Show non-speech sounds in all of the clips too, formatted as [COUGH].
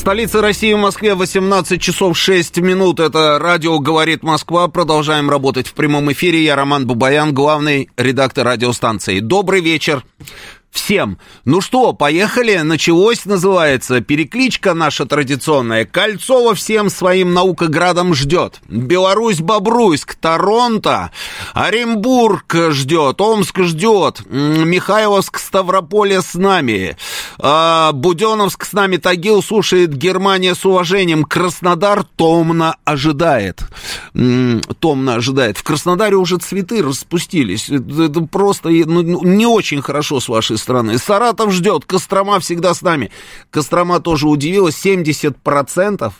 В столице России, в Москве, 18 часов 6 минут. Это радио «Говорит Москва». Продолжаем работать в прямом эфире. Я Роман Бабаян, главный редактор радиостанции. Добрый вечер всем. Ну что, поехали, началось, называется, перекличка наша традиционная. Кольцово всем своим наукоградом ждет. Беларусь, Бобруйск, Торонто, Оренбург ждет, Омск ждет, Михайловск, Ставрополе с нами, а, Буденовск с нами, Тагил слушает, Германия с уважением, Краснодар томно ожидает. Томно ожидает. В Краснодаре уже цветы распустились. Это просто ну, не очень хорошо с вашей страны. Саратов ждет, Кострома всегда с нами. Кострома тоже удивилась, 70%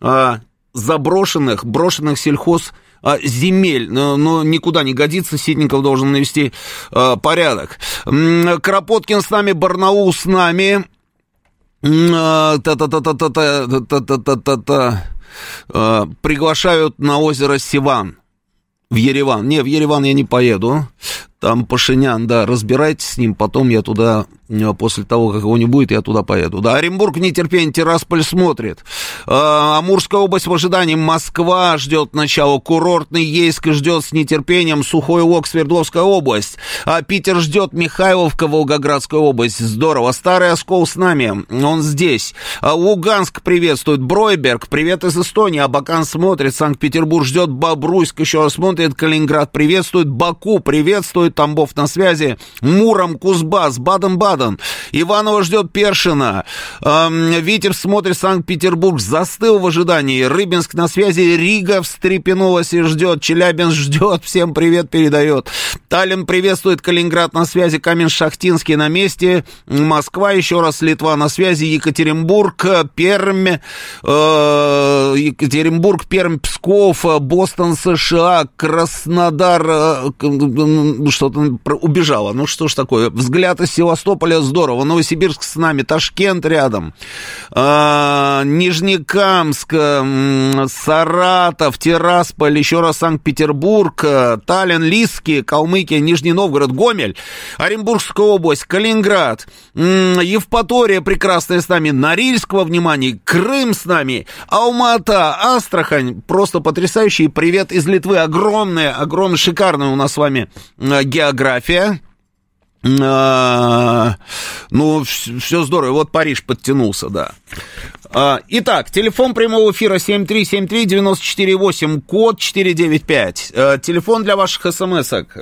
а, заброшенных, брошенных сельхоз а, земель, но никуда не годится, Ситников должен навести а, порядок. Кропоткин с нами, Барнаул с нами. Приглашают на озеро Сиван в Ереван. Не, в Ереван я не поеду. Там Пашинян, да, разбирайтесь с ним, потом я туда, э, после того, как его не будет, я туда поеду. Да, Оренбург в нетерпении, Тирасполь смотрит. А, Амурская область в ожидании, Москва ждет начала, курортный Ейск ждет с нетерпением, Сухой Лог, Свердловская область. А Питер ждет, Михайловка, Волгоградская область, здорово. Старый Оскол с нами, он здесь. А Луганск приветствует, Бройберг, привет из Эстонии, Абакан смотрит, Санкт-Петербург ждет, Бобруйск еще раз смотрит, Калининград приветствует, Баку приветствует, Зои Тамбов на связи. Муром, Кузбасс, Баден-Баден. Иванова ждет Першина. Эм, Витер смотрит Санкт-Петербург. Застыл в ожидании. Рыбинск на связи. Рига встрепенулась и ждет. Челябинск ждет. Всем привет передает. Таллин приветствует. Калининград на связи. Камень-Шахтинский на месте. Москва еще раз. Литва на связи. Екатеринбург, Пермь, э, Екатеринбург, Пермь, Псков, Бостон, США, Краснодар, э, что-то убежало. Ну что ж такое? Взгляд из Севастополя здорово. Новосибирск с нами, Ташкент рядом. А, Нижнекамск, Саратов, Тирасполь, еще раз Санкт-Петербург, Таллин, Лиски, Калмыкия, Нижний Новгород, Гомель, Оренбургская область, Калининград, Евпатория прекрасная с нами, Норильск во внимании, Крым с нами, Алмата, Астрахань, просто потрясающий привет из Литвы, огромная, огромная, шикарная у нас с вами география. А, ну, все здорово. Вот Париж подтянулся, да. А, итак, телефон прямого эфира 7373948, код 495. А, телефон для ваших смс-ок.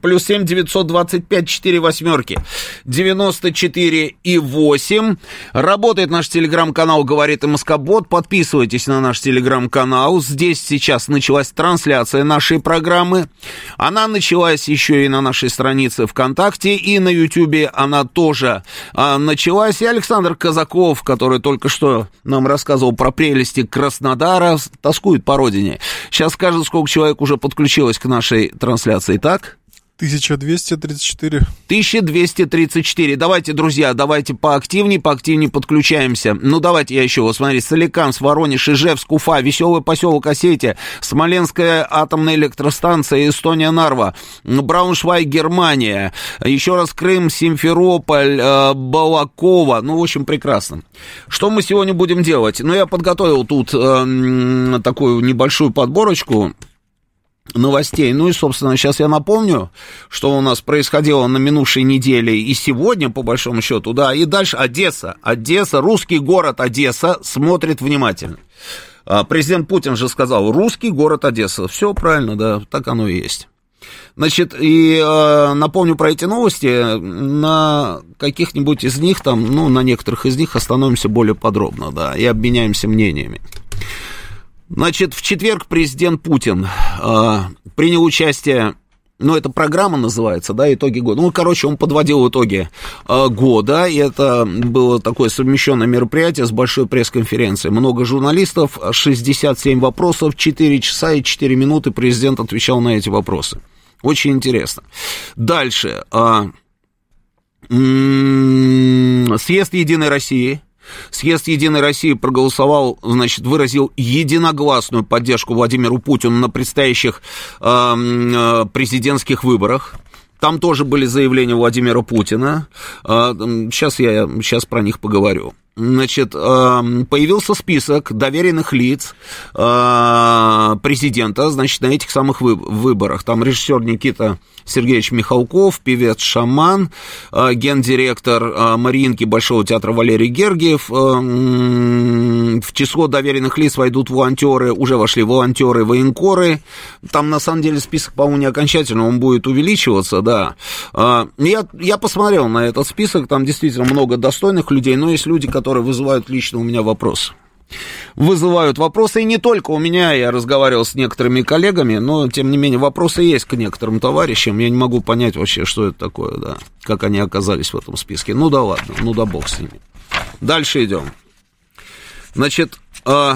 Плюс 7 925 4 восьмерки 94 и 8. Работает наш телеграм-канал «Говорит МСК-бот». Подписывайтесь на наш телеграм-канал. Здесь сейчас началась трансляция нашей программы. Она началась еще и на нашей странице ВКонтакте, и на Ютьюбе она тоже началась. И Александр Казаков, который только только что нам рассказывал про прелести Краснодара, тоскует по родине. Сейчас скажет, сколько человек уже подключилось к нашей трансляции, так? 1234. 1234. Давайте, друзья, давайте поактивнее, поактивнее подключаемся. Ну, давайте я еще, вот смотри, Соликамск, Воронеж, Ижевск, Уфа, Веселый поселок Осетия, Смоленская атомная электростанция, Эстония, Нарва, Брауншвайг, Германия, еще раз Крым, Симферополь, э, Балакова. Ну, в общем, прекрасно. Что мы сегодня будем делать? Ну, я подготовил тут э, такую небольшую подборочку новостей. Ну и, собственно, сейчас я напомню, что у нас происходило на минувшей неделе и сегодня, по большому счету, да, и дальше Одесса. Одесса, русский город Одесса смотрит внимательно. А, президент Путин же сказал, русский город Одесса. Все правильно, да, так оно и есть. Значит, и э, напомню про эти новости, на каких-нибудь из них, там, ну, на некоторых из них остановимся более подробно, да, и обменяемся мнениями. Значит, в четверг президент Путин э, принял участие ну, это программа называется, да, итоги года. Ну, короче, он подводил итоги э, года, и это было такое совмещенное мероприятие с большой пресс-конференцией. Много журналистов, 67 вопросов, 4 часа и 4 минуты президент отвечал на эти вопросы. Очень интересно. Дальше. Э, съезд Единой России – Съезд Единой России проголосовал, значит, выразил единогласную поддержку Владимиру Путину на предстоящих э, президентских выборах. Там тоже были заявления Владимира Путина. Сейчас я сейчас про них поговорю. Значит, появился список доверенных лиц президента, значит, на этих самых выборах. Там режиссер Никита Сергеевич Михалков, певец Шаман, э, гендиректор э, Мариинки Большого театра Валерий Гергиев. Э, в число доверенных лиц войдут волонтеры, уже вошли волонтеры, военкоры. Там, на самом деле, список, по-моему, не окончательно, он будет увеличиваться, да. Я, я посмотрел на этот список, там действительно много достойных людей, но есть люди, которые вызывают лично у меня вопросы вызывают вопросы. И не только у меня, я разговаривал с некоторыми коллегами, но, тем не менее, вопросы есть к некоторым товарищам. Я не могу понять вообще, что это такое, да, как они оказались в этом списке. Ну да ладно, ну да бог с ними. Дальше идем. Значит, э,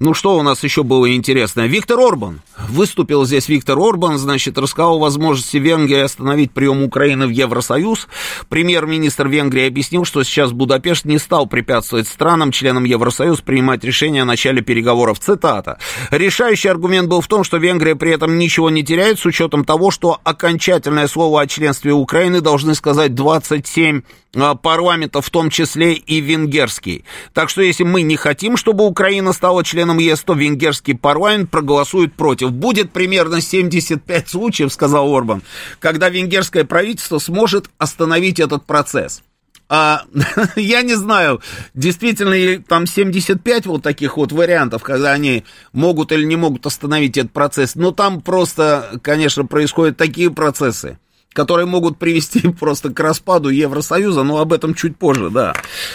ну, что у нас еще было интересное? Виктор Орбан. Выступил здесь Виктор Орбан, значит, рассказал о возможности Венгрии остановить прием Украины в Евросоюз. Премьер-министр Венгрии объяснил, что сейчас Будапешт не стал препятствовать странам, членам Евросоюза, принимать решение о начале переговоров. Цитата. Решающий аргумент был в том, что Венгрия при этом ничего не теряет, с учетом того, что окончательное слово о членстве Украины должны сказать 27 а, парламентов, в том числе и венгерский. Так что если мы не хотим, чтобы Украина стала членом ЕС, то венгерский парламент проголосует против. Будет примерно 75 случаев, сказал Орбан, когда венгерское правительство сможет остановить этот процесс. А, [LAUGHS] я не знаю, действительно ли там 75 вот таких вот вариантов, когда они могут или не могут остановить этот процесс. Но там просто, конечно, происходят такие процессы которые могут привести [LAUGHS] просто к распаду Евросоюза, но об этом чуть позже, да.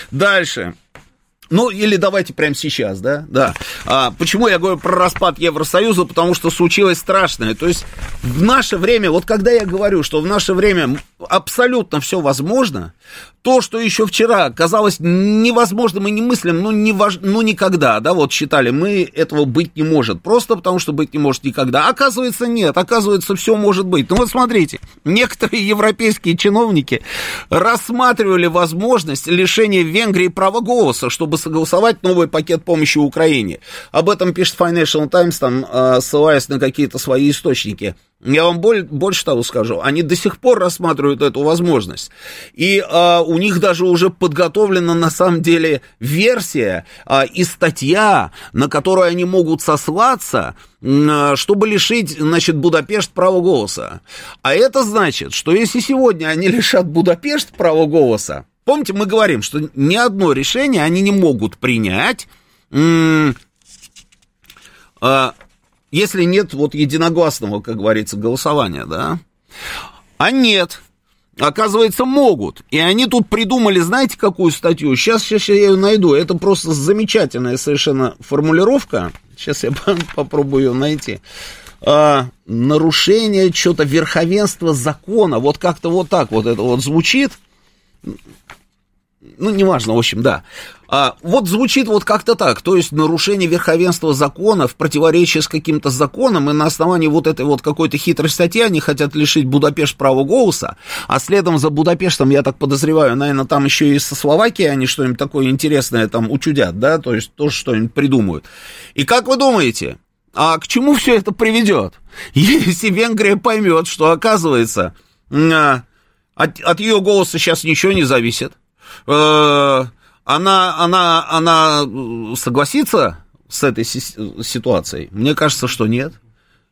Дальше. Ну, или давайте прямо сейчас, да? Да. А, почему я говорю про распад Евросоюза? Потому что случилось страшное. То есть в наше время, вот когда я говорю, что в наше время абсолютно все возможно, то, что еще вчера казалось невозможным и немыслимым, ну, не вож... ну, никогда, да, вот считали, мы этого быть не может, просто потому что быть не может никогда. Оказывается, нет, оказывается, все может быть. Ну, вот смотрите, некоторые европейские чиновники рассматривали возможность лишения Венгрии права голоса, чтобы согласовать новый пакет помощи Украине. Об этом пишет Financial Times, там, а, ссылаясь на какие-то свои источники. Я вам больше того скажу, они до сих пор рассматривают эту возможность. И а, у них даже уже подготовлена на самом деле версия а, и статья, на которую они могут сослаться, чтобы лишить, значит, Будапешт права голоса. А это значит, что если сегодня они [LAUGHS] лишат Будапешт права голоса, помните, мы говорим, что ни одно решение они не могут принять, а, если нет вот единогласного, как говорится, голосования, да? А нет, Оказывается, могут. И они тут придумали, знаете, какую статью? Сейчас, сейчас я ее найду. Это просто замечательная совершенно формулировка. Сейчас я [LAUGHS] попробую ее найти. А, нарушение что-то верховенства закона. Вот как-то вот так вот это вот звучит ну, неважно, в общем, да. А, вот звучит вот как-то так, то есть нарушение верховенства закона в противоречии с каким-то законом, и на основании вот этой вот какой-то хитрой статьи они хотят лишить Будапешт права голоса, а следом за Будапештом, я так подозреваю, наверное, там еще и со Словакией они что-нибудь такое интересное там учудят, да, то есть тоже что-нибудь придумают. И как вы думаете, а к чему все это приведет? [LAUGHS] Если Венгрия поймет, что оказывается а, от, от ее голоса сейчас ничего не зависит, Э, она, она, она согласится с этой ситуацией? Мне кажется, что нет.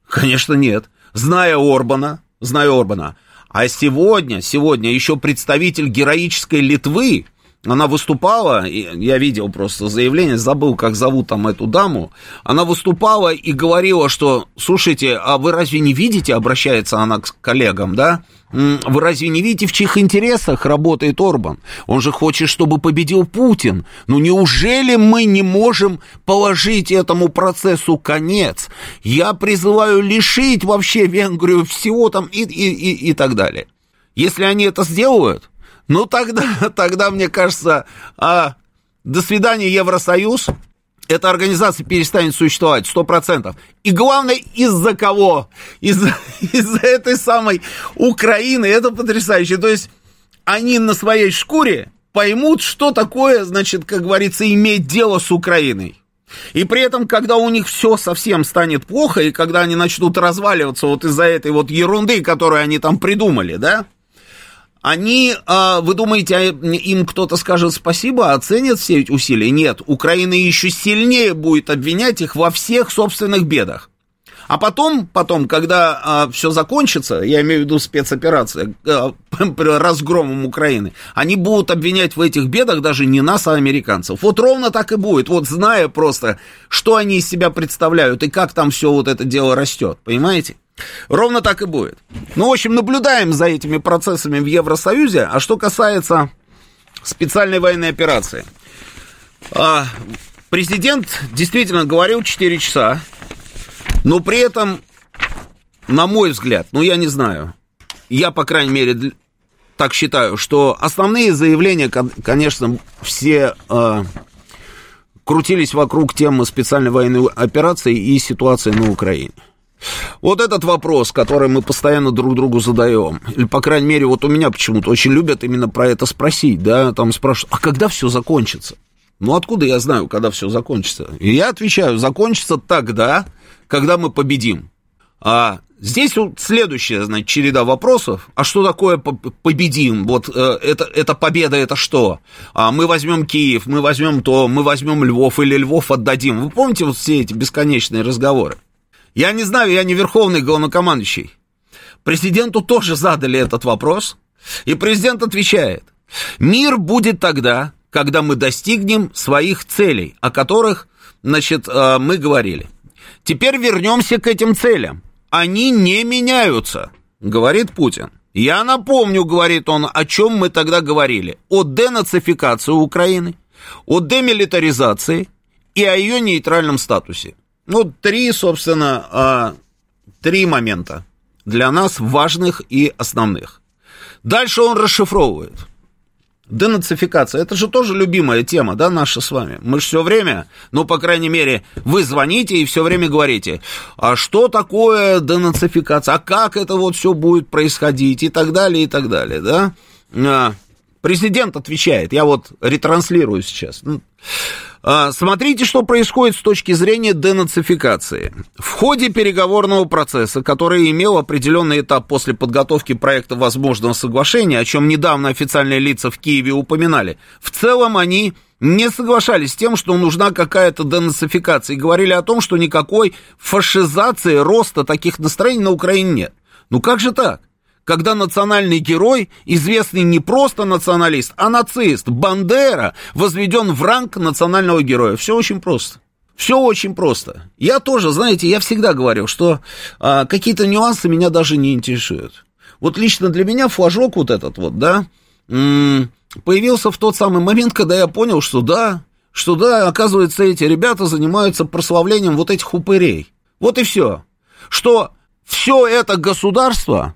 Конечно, нет. Зная Орбана, зная Орбана. А сегодня, сегодня еще представитель героической Литвы она выступала, я видел просто заявление, забыл, как зовут там эту даму, она выступала и говорила, что, слушайте, а вы разве не видите, обращается она к коллегам, да, вы разве не видите, в чьих интересах работает Орбан? Он же хочет, чтобы победил Путин. Ну неужели мы не можем положить этому процессу конец? Я призываю лишить вообще Венгрию всего там и, и, и, и так далее. Если они это сделают, ну, тогда, [LAUGHS] тогда мне кажется, а, до свидания, Евросоюз. Эта организация перестанет существовать, сто процентов. И главное, из-за кого? Из-за [LAUGHS] из этой самой Украины. Это потрясающе. То есть, они на своей шкуре поймут, что такое, значит, как говорится, иметь дело с Украиной. И при этом, когда у них все совсем станет плохо, и когда они начнут разваливаться вот из-за этой вот ерунды, которую они там придумали, да, они, а, вы думаете, а, им кто-то скажет спасибо, оценят все эти усилия? Нет, Украина еще сильнее будет обвинять их во всех собственных бедах. А потом, потом, когда а, все закончится, я имею в виду спецоперация, [LAUGHS] разгромом Украины, они будут обвинять в этих бедах даже не нас, а американцев. Вот ровно так и будет, вот зная просто, что они из себя представляют и как там все вот это дело растет, понимаете? Ровно так и будет. Ну, в общем, наблюдаем за этими процессами в Евросоюзе. А что касается специальной военной операции. А, президент действительно говорил 4 часа, но при этом, на мой взгляд, ну, я не знаю, я, по крайней мере, так считаю, что основные заявления, конечно, все э, крутились вокруг темы специальной военной операции и ситуации на Украине. Вот этот вопрос, который мы постоянно друг другу задаем, или, по крайней мере, вот у меня почему-то очень любят именно про это спросить, да, там спрашивают, а когда все закончится? Ну, откуда я знаю, когда все закончится? И я отвечаю, закончится тогда, когда мы победим. А здесь вот следующая, значит, череда вопросов. А что такое победим? Вот э, это, это победа, это что? А мы возьмем Киев, мы возьмем то, мы возьмем Львов или Львов отдадим. Вы помните вот все эти бесконечные разговоры? Я не знаю, я не верховный главнокомандующий. Президенту тоже задали этот вопрос, и президент отвечает, мир будет тогда, когда мы достигнем своих целей, о которых, значит, э, мы говорили. Теперь вернемся к этим целям. Они не меняются, говорит Путин. Я напомню, говорит он, о чем мы тогда говорили. О денацификации Украины, о демилитаризации и о ее нейтральном статусе. Ну, три, собственно, а, три момента для нас важных и основных. Дальше он расшифровывает. Денацификация, это же тоже любимая тема, да, наша с вами. Мы же все время, ну, по крайней мере, вы звоните и все время говорите, а что такое денацификация, а как это вот все будет происходить и так далее, и так далее, да. А, президент отвечает, я вот ретранслирую сейчас. А, смотрите, что происходит с точки зрения денацификации. В ходе переговорного процесса, который имел определенный этап после подготовки проекта возможного соглашения, о чем недавно официальные лица в Киеве упоминали, в целом они не соглашались с тем, что нужна какая-то денацификация, и говорили о том, что никакой фашизации, роста таких настроений на Украине нет. Ну как же так? Когда национальный герой, известный не просто националист, а нацист, Бандера, возведен в ранг национального героя. Все очень просто. Все очень просто. Я тоже, знаете, я всегда говорил, что а, какие-то нюансы меня даже не интересуют. Вот лично для меня флажок вот этот вот, да, появился в тот самый момент, когда я понял, что да, что да, оказывается, эти ребята занимаются прославлением вот этих упырей. Вот и все. Что все это государство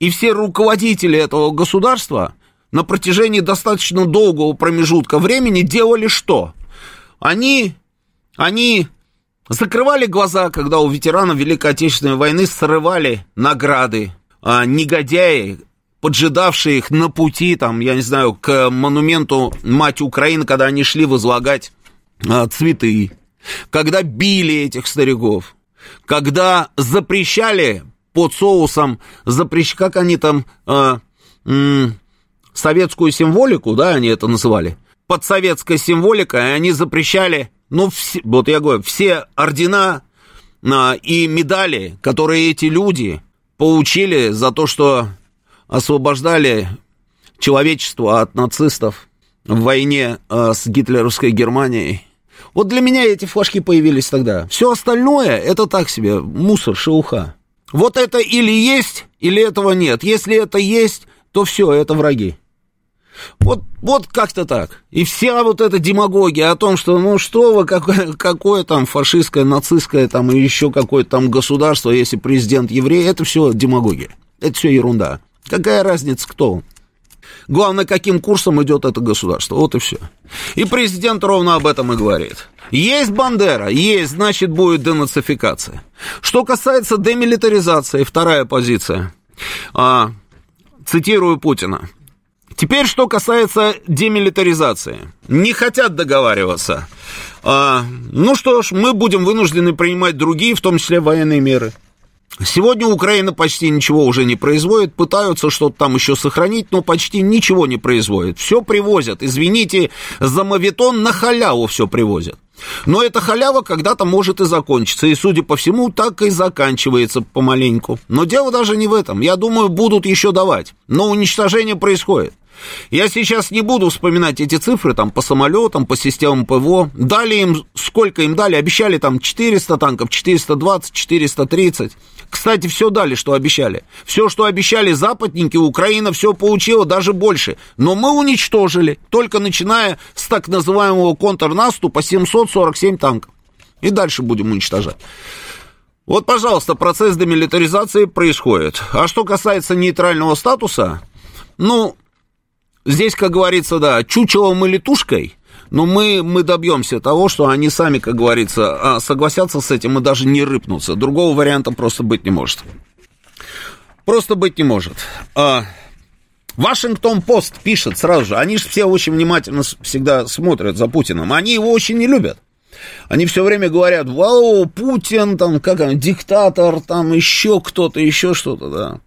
и все руководители этого государства на протяжении достаточно долгого промежутка времени делали что? Они, они закрывали глаза, когда у ветеранов Великой Отечественной войны срывали награды, а негодяи, поджидавшие их на пути, там, я не знаю, к монументу Мать Украины, когда они шли возлагать а, цветы, когда били этих стариков, когда запрещали под соусом запрещ... как они там, э, м- советскую символику, да, они это называли, под советской символикой они запрещали, ну, все, вот я говорю, все ордена э, и медали, которые эти люди получили за то, что освобождали человечество от нацистов, в войне э, с гитлеровской Германией. Вот для меня эти флажки появились тогда. Все остальное это так себе, мусор, шелуха. Вот это или есть, или этого нет. Если это есть, то все, это враги. Вот, вот как-то так. И вся вот эта демагогия о том, что ну что вы, какое, какое там фашистское, нацистское там и еще какое-то там государство, если президент еврей, это все демагогия. Это все ерунда. Какая разница, кто он? Главное, каким курсом идет это государство. Вот и все. И президент ровно об этом и говорит. Есть Бандера, есть, значит, будет денацификация. Что касается демилитаризации, вторая позиция. А, цитирую Путина. Теперь, что касается демилитаризации. Не хотят договариваться. А, ну что ж, мы будем вынуждены принимать другие, в том числе военные меры. Сегодня Украина почти ничего уже не производит, пытаются что-то там еще сохранить, но почти ничего не производит. Все привозят, извините, за мавитон на халяву все привозят. Но эта халява когда-то может и закончиться, и, судя по всему, так и заканчивается помаленьку. Но дело даже не в этом. Я думаю, будут еще давать. Но уничтожение происходит. Я сейчас не буду вспоминать эти цифры там по самолетам, по системам ПВО. Дали им, сколько им дали? Обещали там 400 танков, 420, 430. Кстати, все дали, что обещали. Все, что обещали западники, Украина все получила, даже больше. Но мы уничтожили, только начиная с так называемого контрнаступа 747 танков. И дальше будем уничтожать. Вот, пожалуйста, процесс демилитаризации происходит. А что касается нейтрального статуса, ну, здесь, как говорится, да, чучелом и летушкой, но мы, мы добьемся того, что они сами, как говорится, а, согласятся с этим и даже не рыпнутся. Другого варианта просто быть не может. Просто быть не может. А, Вашингтон Пост пишет сразу же, они же все очень внимательно всегда смотрят за Путиным, они его очень не любят. Они все время говорят, вау, Путин, там, как он, диктатор, там, еще кто-то, еще что-то, да.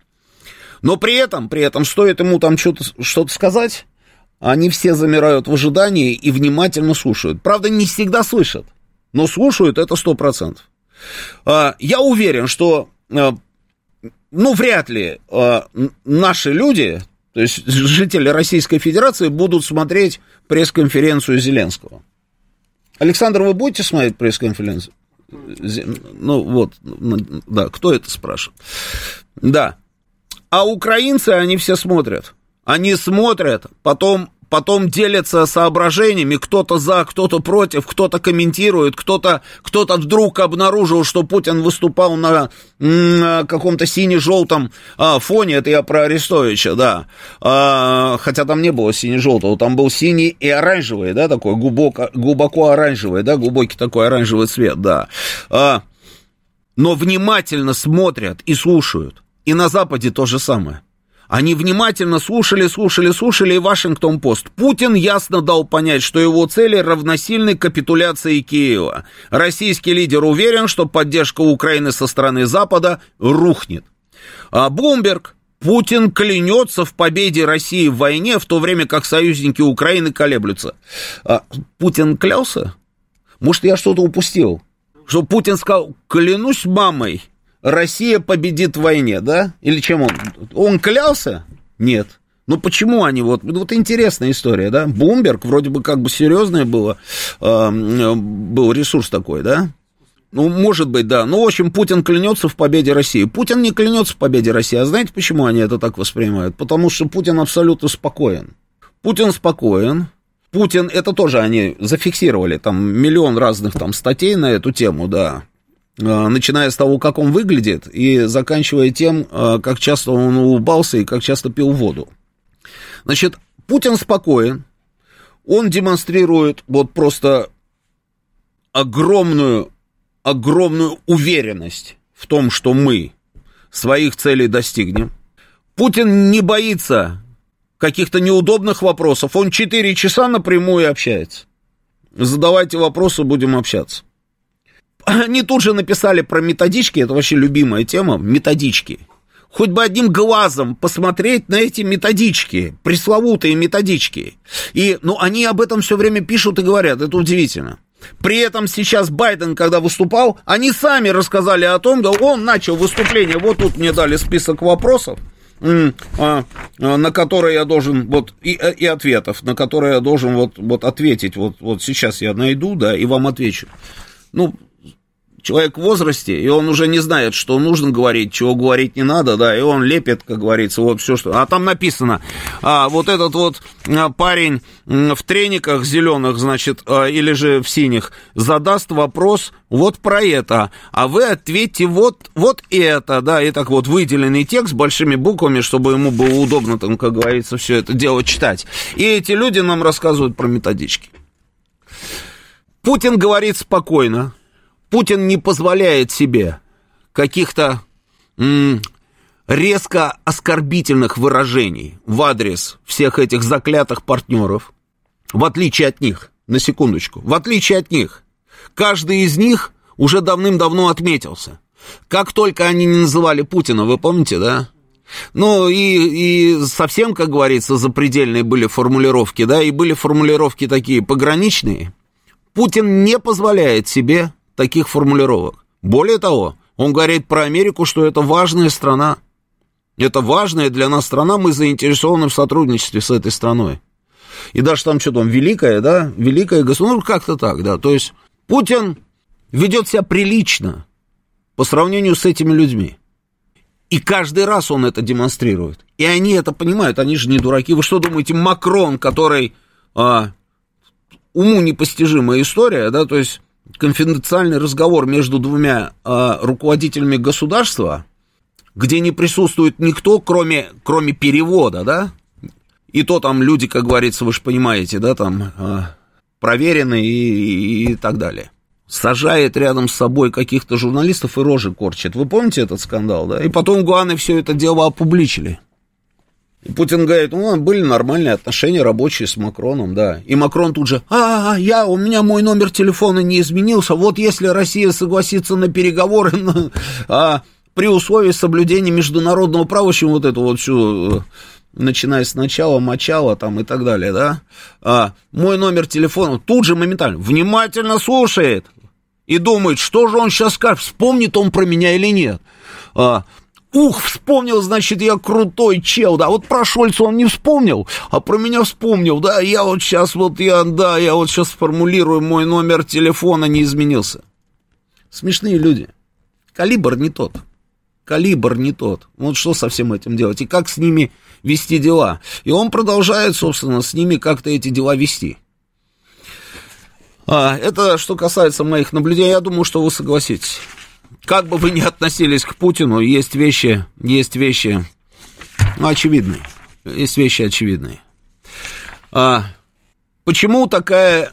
Но при этом, при этом, стоит ему там что-то что сказать, они все замирают в ожидании и внимательно слушают. Правда, не всегда слышат, но слушают это сто процентов. А, я уверен, что, а, ну, вряд ли а, наши люди, то есть жители Российской Федерации, будут смотреть пресс-конференцию Зеленского. Александр, вы будете смотреть пресс-конференцию? Ну, вот, да, кто это спрашивает? Да, а украинцы, они все смотрят. Они смотрят, потом, потом делятся соображениями, кто-то за, кто-то против, кто-то комментирует, кто-то кто вдруг обнаружил, что Путин выступал на, на каком-то сине-желтом а, фоне, это я про Арестовича, да, а, хотя там не было сине-желтого, там был синий и оранжевый, да, такой глубоко, глубоко оранжевый, да, глубокий такой оранжевый цвет, да. А, но внимательно смотрят и слушают. И на Западе то же самое. Они внимательно слушали, слушали, слушали и Вашингтон-Пост. Путин ясно дал понять, что его цели равносильны капитуляции Киева. Российский лидер уверен, что поддержка Украины со стороны Запада рухнет. А Блумберг, Путин клянется в победе России в войне, в то время как союзники Украины колеблются. А Путин клялся? Может, я что-то упустил? Что Путин сказал, клянусь мамой, Россия победит в войне, да? Или чем он? Он клялся? Нет. Ну почему они вот, вот интересная история, да? Бумберг вроде бы как бы серьезное было, э, был ресурс такой, да? Ну, может быть, да. Ну, в общем, Путин клянется в победе России. Путин не клянется в победе России. А знаете, почему они это так воспринимают? Потому что Путин абсолютно спокоен. Путин спокоен. Путин, это тоже они зафиксировали, там миллион разных там статей на эту тему, да. Э, начиная с того, как он выглядит, и заканчивая тем, э, как часто он улыбался и как часто пил воду. Значит, Путин спокоен, он демонстрирует вот просто огромную, огромную уверенность в том, что мы своих целей достигнем. Путин не боится каких-то неудобных вопросов, он 4 часа напрямую общается. Задавайте вопросы, будем общаться. [CLEARS THROAT] Они тут же написали про методички, это вообще любимая тема, методички. Хоть бы одним глазом посмотреть на эти методички, пресловутые методички. И, ну, они об этом все время пишут и говорят, это удивительно. При этом сейчас Байден, когда выступал, они сами рассказали о том, да он начал выступление, вот тут мне дали список вопросов, а, на которые я должен, вот, и, и ответов, на которые я должен вот, вот ответить, вот, вот сейчас я найду, да, и вам отвечу. Ну, человек в возрасте, и он уже не знает, что нужно говорить, чего говорить не надо, да, и он лепит, как говорится, вот все, что... А там написано, а, вот этот вот а, парень в трениках зеленых, значит, а, или же в синих, задаст вопрос вот про это, а вы ответьте вот, вот это, да, и так вот выделенный текст большими буквами, чтобы ему было удобно, там, как говорится, все это дело читать. И эти люди нам рассказывают про методички. Путин говорит спокойно, Путин не позволяет себе каких-то резко оскорбительных выражений в адрес всех этих заклятых партнеров, в отличие от них, на секундочку, в отличие от них, каждый из них уже давным-давно отметился. Как только они не называли Путина, вы помните, да? Ну, и, и совсем, как говорится, запредельные были формулировки, да, и были формулировки такие пограничные. Путин не позволяет себе таких формулировок. Более того, он говорит про Америку, что это важная страна. Это важная для нас страна, мы заинтересованы в сотрудничестве с этой страной. И даже там что там, великое, да, великое государство, ну, как-то так, да. То есть Путин ведет себя прилично по сравнению с этими людьми. И каждый раз он это демонстрирует. И они это понимают, они же не дураки. Вы что думаете, Макрон, который а, уму непостижимая история, да, то есть конфиденциальный разговор между двумя э, руководителями государства, где не присутствует никто, кроме, кроме перевода, да, и то там люди, как говорится, вы же понимаете, да, там э, проверены и, и, и так далее. Сажает рядом с собой каких-то журналистов и рожи корчит. Вы помните этот скандал, да? И потом Гуаны все это дело опубличили. Путин говорит, ну, были нормальные отношения рабочие с Макроном, да. И Макрон тут же, а, я, у меня мой номер телефона не изменился, вот если Россия согласится на переговоры, [LAUGHS] а, при условии соблюдения международного права, общем, вот эту вот всю, э, начиная с начала, мочала там и так далее, да, а, мой номер телефона тут же моментально внимательно слушает и думает, что же он сейчас скажет, вспомнит он про меня или нет. А, Ух, вспомнил, значит, я крутой чел, да, вот про Шольца он не вспомнил, а про меня вспомнил, да, я вот сейчас вот, я, да, я вот сейчас сформулирую, мой номер телефона не изменился. Смешные люди. Калибр не тот. Калибр не тот. Вот что со всем этим делать? И как с ними вести дела? И он продолжает, собственно, с ними как-то эти дела вести. А, это что касается моих наблюдений, я думаю, что вы согласитесь как бы вы ни относились к Путину, есть вещи, есть вещи, ну, очевидные. Есть вещи очевидные. А, почему такая,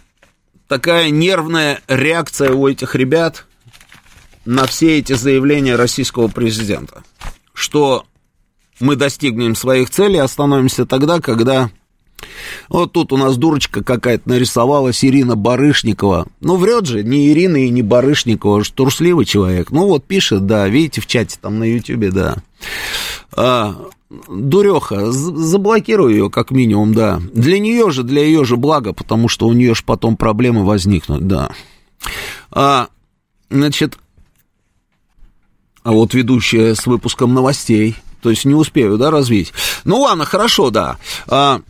такая нервная реакция у этих ребят на все эти заявления российского президента? Что мы достигнем своих целей, остановимся тогда, когда вот тут у нас дурочка какая-то нарисовалась, Ирина Барышникова. Ну, врет же, не Ирина и не Барышникова, же трусливый человек. Ну, вот пишет, да, видите в чате там на Ютьюбе, да. А, дуреха, заблокируй ее как минимум, да. Для нее же, для ее же блага, потому что у нее же потом проблемы возникнут, да. А, значит, а вот ведущая с выпуском новостей, то есть не успею, да, развить. Ну ладно, хорошо, да. А,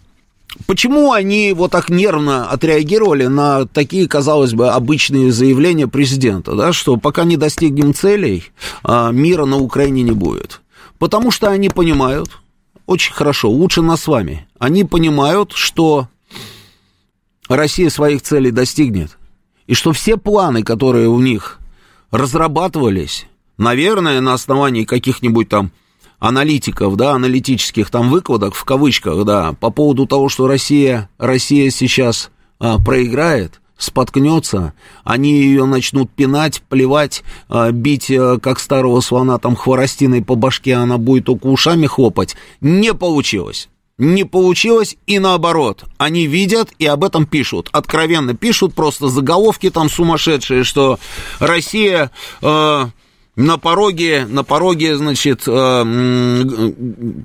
Почему они вот так нервно отреагировали на такие, казалось бы, обычные заявления президента, да, что пока не достигнем целей, а, мира на Украине не будет? Потому что они понимают, очень хорошо, лучше нас с вами, они понимают, что Россия своих целей достигнет, и что все планы, которые у них разрабатывались, наверное, на основании каких-нибудь там аналитиков, да, аналитических там выкладок, в кавычках, да, по поводу того, что Россия, Россия сейчас а, проиграет, споткнется, они ее начнут пинать, плевать, а, бить, а, как старого слона, там, хворостиной по башке, она будет только ушами хлопать. Не получилось. Не получилось, и наоборот. Они видят и об этом пишут. Откровенно пишут, просто заголовки там сумасшедшие, что Россия... Э, на пороге, на пороге, значит, э,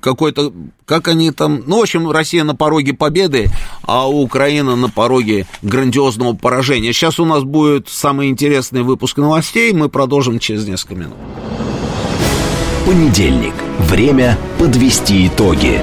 какой-то, как они там, ну, в общем, Россия на пороге победы, а Украина на пороге грандиозного поражения. Сейчас у нас будет самый интересный выпуск новостей, мы продолжим через несколько минут. Понедельник. Время подвести итоги.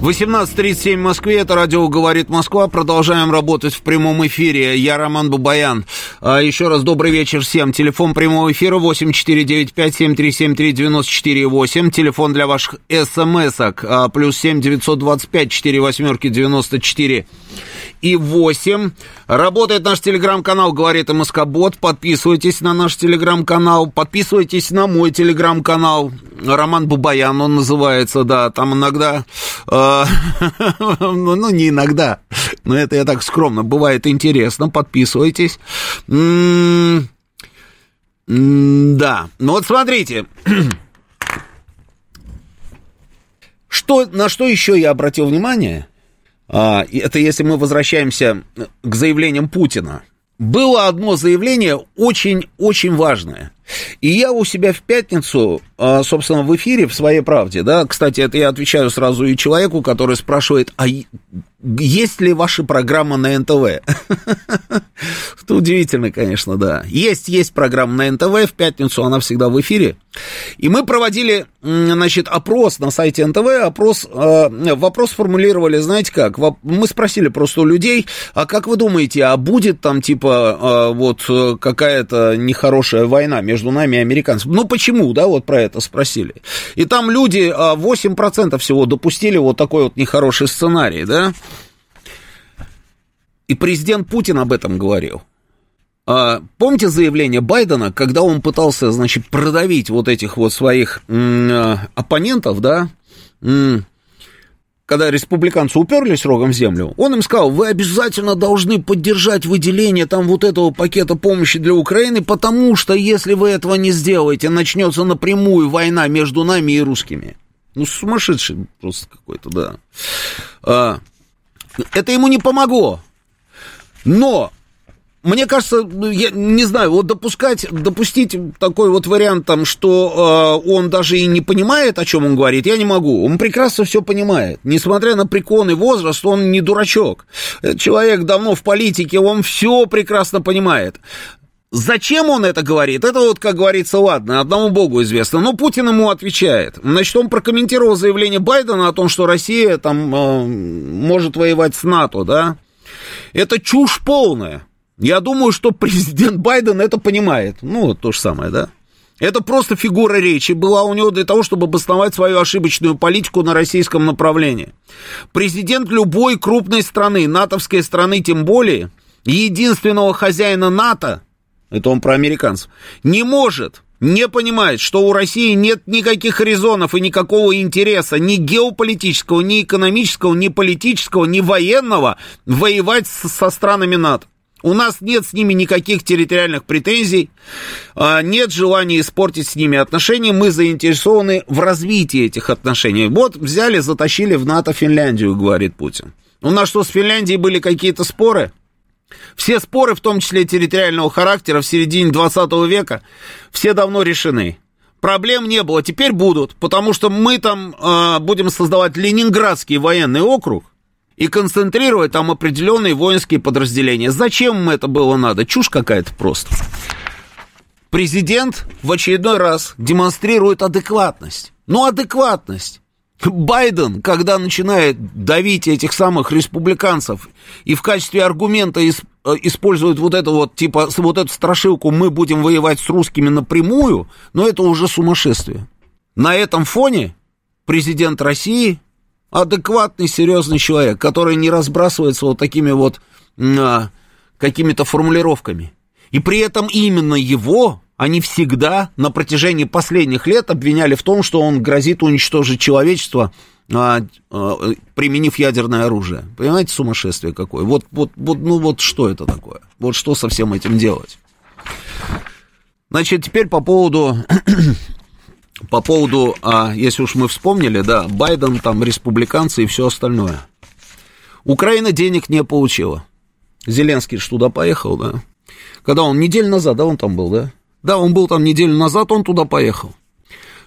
18.37 в Москве, это радио «Говорит Москва». Продолжаем работать в прямом эфире. Я Роман Бабаян. А, еще раз добрый вечер всем. Телефон прямого эфира 8495-7373-94-8. Телефон для ваших смс-ок. А, плюс 7 925 4 восьмерки 94 и 8. Работает наш телеграм-канал «Говорит МСК Бот». Подписывайтесь на наш телеграм-канал. Подписывайтесь на мой телеграм-канал. Роман Бабаян он называется, да. Там иногда... Э, [LAUGHS] ну, не иногда. Но это я так скромно. Бывает интересно. Подписывайтесь. да. Ну вот смотрите. [CLEARS THROAT] Что, на что еще я обратил внимание? А, это если мы возвращаемся к заявлениям Путина. Было одно заявление очень-очень важное. И я у себя в пятницу, а, собственно, в эфире, в своей правде, да, кстати, это я отвечаю сразу и человеку, который спрашивает, а есть ли ваша программа на НТВ? [LAUGHS] Это удивительно, конечно, да. Есть, есть программа на НТВ, в пятницу она всегда в эфире. И мы проводили, значит, опрос на сайте НТВ, опрос, э, вопрос формулировали, знаете как, мы спросили просто у людей, а как вы думаете, а будет там, типа, э, вот какая-то нехорошая война между нами и американцами? Ну, почему, да, вот про это спросили. И там люди, 8% а, всего допустили вот такой вот нехороший сценарий, да. И президент Путин об этом говорил. А, помните заявление Байдена, когда он пытался, значит, продавить вот этих вот своих м- оппонентов, да, когда республиканцы уперлись рогом в землю, он им сказал, вы обязательно должны поддержать выделение там вот этого пакета помощи для Украины, потому что если вы этого не сделаете, начнется напрямую война между нами и русскими. Ну, сумасшедший просто какой-то, да. А, это ему не помогло. Но мне кажется, ну, я не знаю, вот допускать, допустить такой вот вариант, там, что э, он даже и не понимает, о чем он говорит, я не могу. Он прекрасно все понимает. Несмотря на преклонный возраст, он не дурачок. Человек давно в политике, он все прекрасно понимает. Зачем он это говорит? Это вот, как говорится, ладно, одному богу известно. Но Путин ему отвечает. Значит, он прокомментировал заявление Байдена о том, что Россия там э, может воевать с НАТО, да? Это чушь полная. Я думаю, что президент [LAUGHS] Байден это понимает. Ну, то же самое, да? Это просто фигура речи была у него для того, чтобы обосновать свою ошибочную политику на российском направлении. Президент любой крупной страны, натовской страны тем более, единственного хозяина НАТО, это он про американцев, не может не понимает, что у России нет никаких резонов и никакого интереса ни геополитического, ни экономического, ни политического, ни военного воевать со странами НАТО. У нас нет с ними никаких территориальных претензий, а, нет желания испортить с ними отношения, мы заинтересованы в развитии этих отношений. Вот взяли, затащили в НАТО Финляндию, говорит Путин. У нас что, с Финляндией были какие-то споры? Все споры, в том числе территориального характера, в середине 20 века, все давно решены. Проблем не было, теперь будут, потому что мы там э, будем создавать Ленинградский военный округ, и концентрировать там определенные воинские подразделения. Зачем им это было надо? Чушь какая-то просто. Президент в очередной раз демонстрирует адекватность. Ну, адекватность. Байден, когда начинает давить этих самых республиканцев и в качестве аргумента э, использует вот это вот, типа, вот эту страшилку «мы будем воевать с русскими напрямую», но это уже сумасшествие. На этом фоне президент России адекватный, серьезный человек, который не разбрасывается вот такими вот а, какими-то формулировками. И при этом именно его они всегда на протяжении последних лет обвиняли в том, что он грозит уничтожить человечество, а, а, применив ядерное оружие. Понимаете, сумасшествие какое? Вот, вот, вот, ну вот что это такое? Вот что со всем этим делать? Значит, теперь по поводу по поводу, а, если уж мы вспомнили, да, Байден, там, республиканцы и все остальное. Украина денег не получила. Зеленский же туда поехал, да. Когда он неделю назад, да, он там был, да? Да, он был там неделю назад, он туда поехал.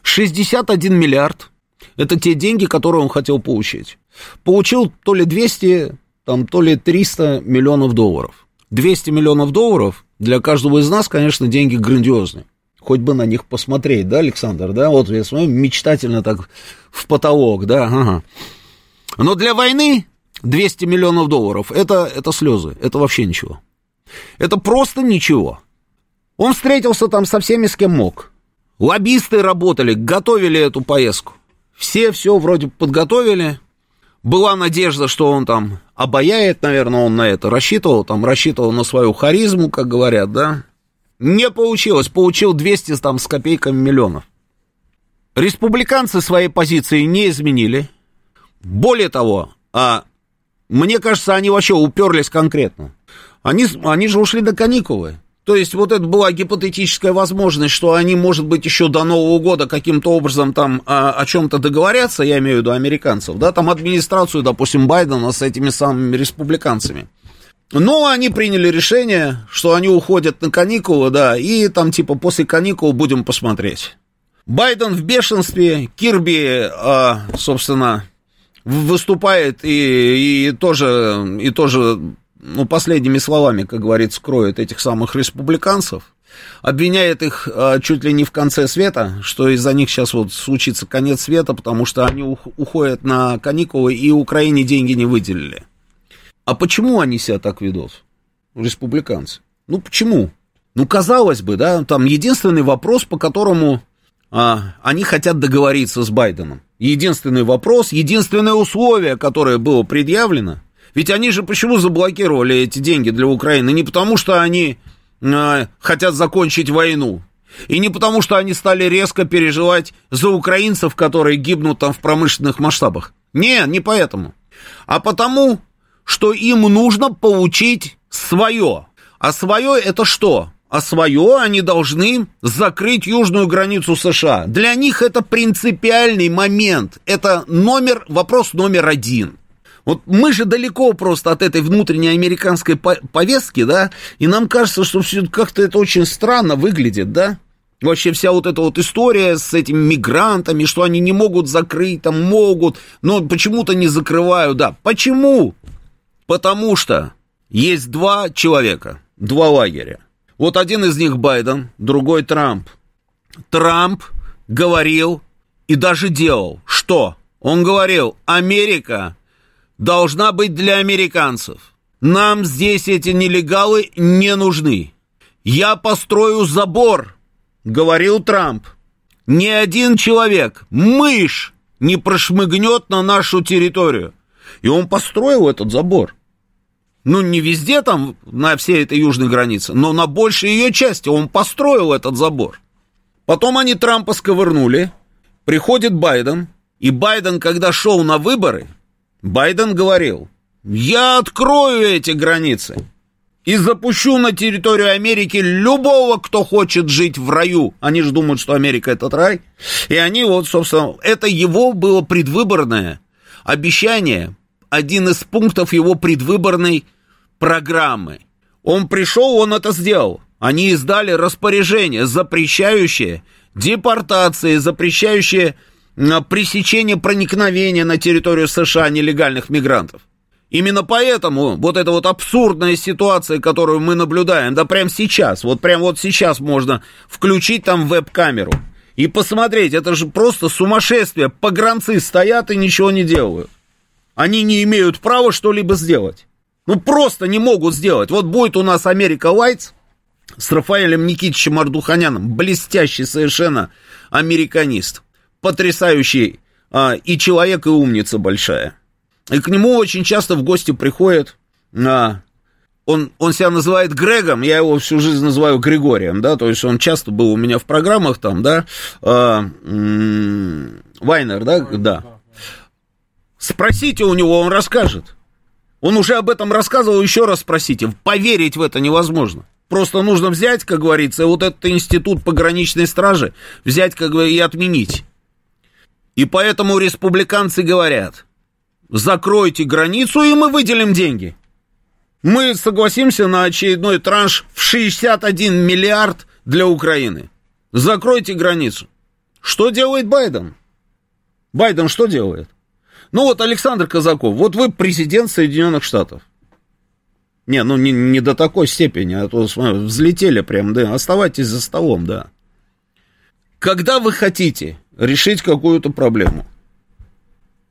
61 миллиард. Это те деньги, которые он хотел получить. Получил то ли 200, там, то ли 300 миллионов долларов. 200 миллионов долларов для каждого из нас, конечно, деньги грандиозные. Хоть бы на них посмотреть, да, Александр, да? Вот я смотрю, мечтательно так в потолок, да, ага. Но для войны 200 миллионов долларов это, это слезы, это вообще ничего. Это просто ничего. Он встретился там со всеми, с кем мог. Лоббисты работали, готовили эту поездку. Все все вроде подготовили. Была надежда, что он там обаяет, наверное, он на это рассчитывал, там рассчитывал на свою харизму, как говорят, да. Не получилось, получил 200 там с копейками миллионов. Республиканцы своей позиции не изменили. Более того, а, мне кажется, они вообще уперлись конкретно. Они, они же ушли на каникулы. То есть вот это была гипотетическая возможность, что они, может быть, еще до Нового года каким-то образом там а, о чем-то договорятся, я имею в виду американцев, да, там администрацию, допустим, Байдена с этими самыми республиканцами. Но они приняли решение, что они уходят на каникулы, да, и там типа после каникул будем посмотреть. Байден в бешенстве, Кирби, а, собственно, выступает и, и тоже, и тоже ну, последними словами, как говорится, кроет этих самых республиканцев, обвиняет их а, чуть ли не в конце света, что из-за них сейчас вот случится конец света, потому что они уходят на каникулы и Украине деньги не выделили. А почему они себя так ведут, республиканцы? Ну, почему? Ну, казалось бы, да, там единственный вопрос, по которому а, они хотят договориться с Байденом. Единственный вопрос, единственное условие, которое было предъявлено – ведь они же почему заблокировали эти деньги для Украины? Не потому, что они э, хотят закончить войну. И не потому, что они стали резко переживать за украинцев, которые гибнут там в промышленных масштабах. Не, не поэтому. А потому, что им нужно получить свое. А свое это что? А свое они должны закрыть южную границу США. Для них это принципиальный момент. Это номер, вопрос номер один. Вот мы же далеко просто от этой внутренней американской повестки, да, и нам кажется, что все как-то это очень странно выглядит, да. Вообще вся вот эта вот история с этими мигрантами, что они не могут закрыть, там могут, но почему-то не закрывают, да. Почему? Потому что есть два человека, два лагеря. Вот один из них Байден, другой Трамп. Трамп говорил и даже делал. Что? Он говорил, Америка должна быть для американцев. Нам здесь эти нелегалы не нужны. Я построю забор, говорил Трамп. Ни один человек, мышь, не прошмыгнет на нашу территорию. И он построил этот забор. Ну, не везде там, на всей этой южной границе, но на большей ее части он построил этот забор. Потом они Трампа сковырнули, приходит Байден, и Байден, когда шел на выборы, Байден говорил, я открою эти границы и запущу на территорию Америки любого, кто хочет жить в раю. Они же думают, что Америка это рай. И они вот, собственно, это его было предвыборное обещание, один из пунктов его предвыборной программы. Он пришел, он это сделал. Они издали распоряжение, запрещающее депортации, запрещающее пресечение проникновения на территорию США нелегальных мигрантов. Именно поэтому вот эта вот абсурдная ситуация, которую мы наблюдаем, да прямо сейчас, вот прямо вот сейчас можно включить там веб-камеру и посмотреть, это же просто сумасшествие, погранцы стоят и ничего не делают. Они не имеют права что-либо сделать. Ну, просто не могут сделать. Вот будет у нас Америка Лайтс с Рафаэлем Никитичем Ардуханяном, блестящий совершенно американист потрясающий а, и человек, и умница большая. И к нему очень часто в гости приходят, а, он, он себя называет Грегом, я его всю жизнь называю Григорием, да, то есть он часто был у меня в программах там, да, а, Вайнер, да, да. Спросите у него, он расскажет. Он уже об этом рассказывал, еще раз спросите. Поверить в это невозможно. Просто нужно взять, как говорится, вот этот институт пограничной стражи, взять как бы и отменить. И поэтому республиканцы говорят, закройте границу, и мы выделим деньги. Мы согласимся на очередной транш в 61 миллиард для Украины. Закройте границу. Что делает Байден? Байден что делает? Ну вот Александр Казаков, вот вы президент Соединенных Штатов. Не, ну не, не до такой степени, а то смотри, взлетели прям, да, оставайтесь за столом, да. Когда вы хотите решить какую-то проблему,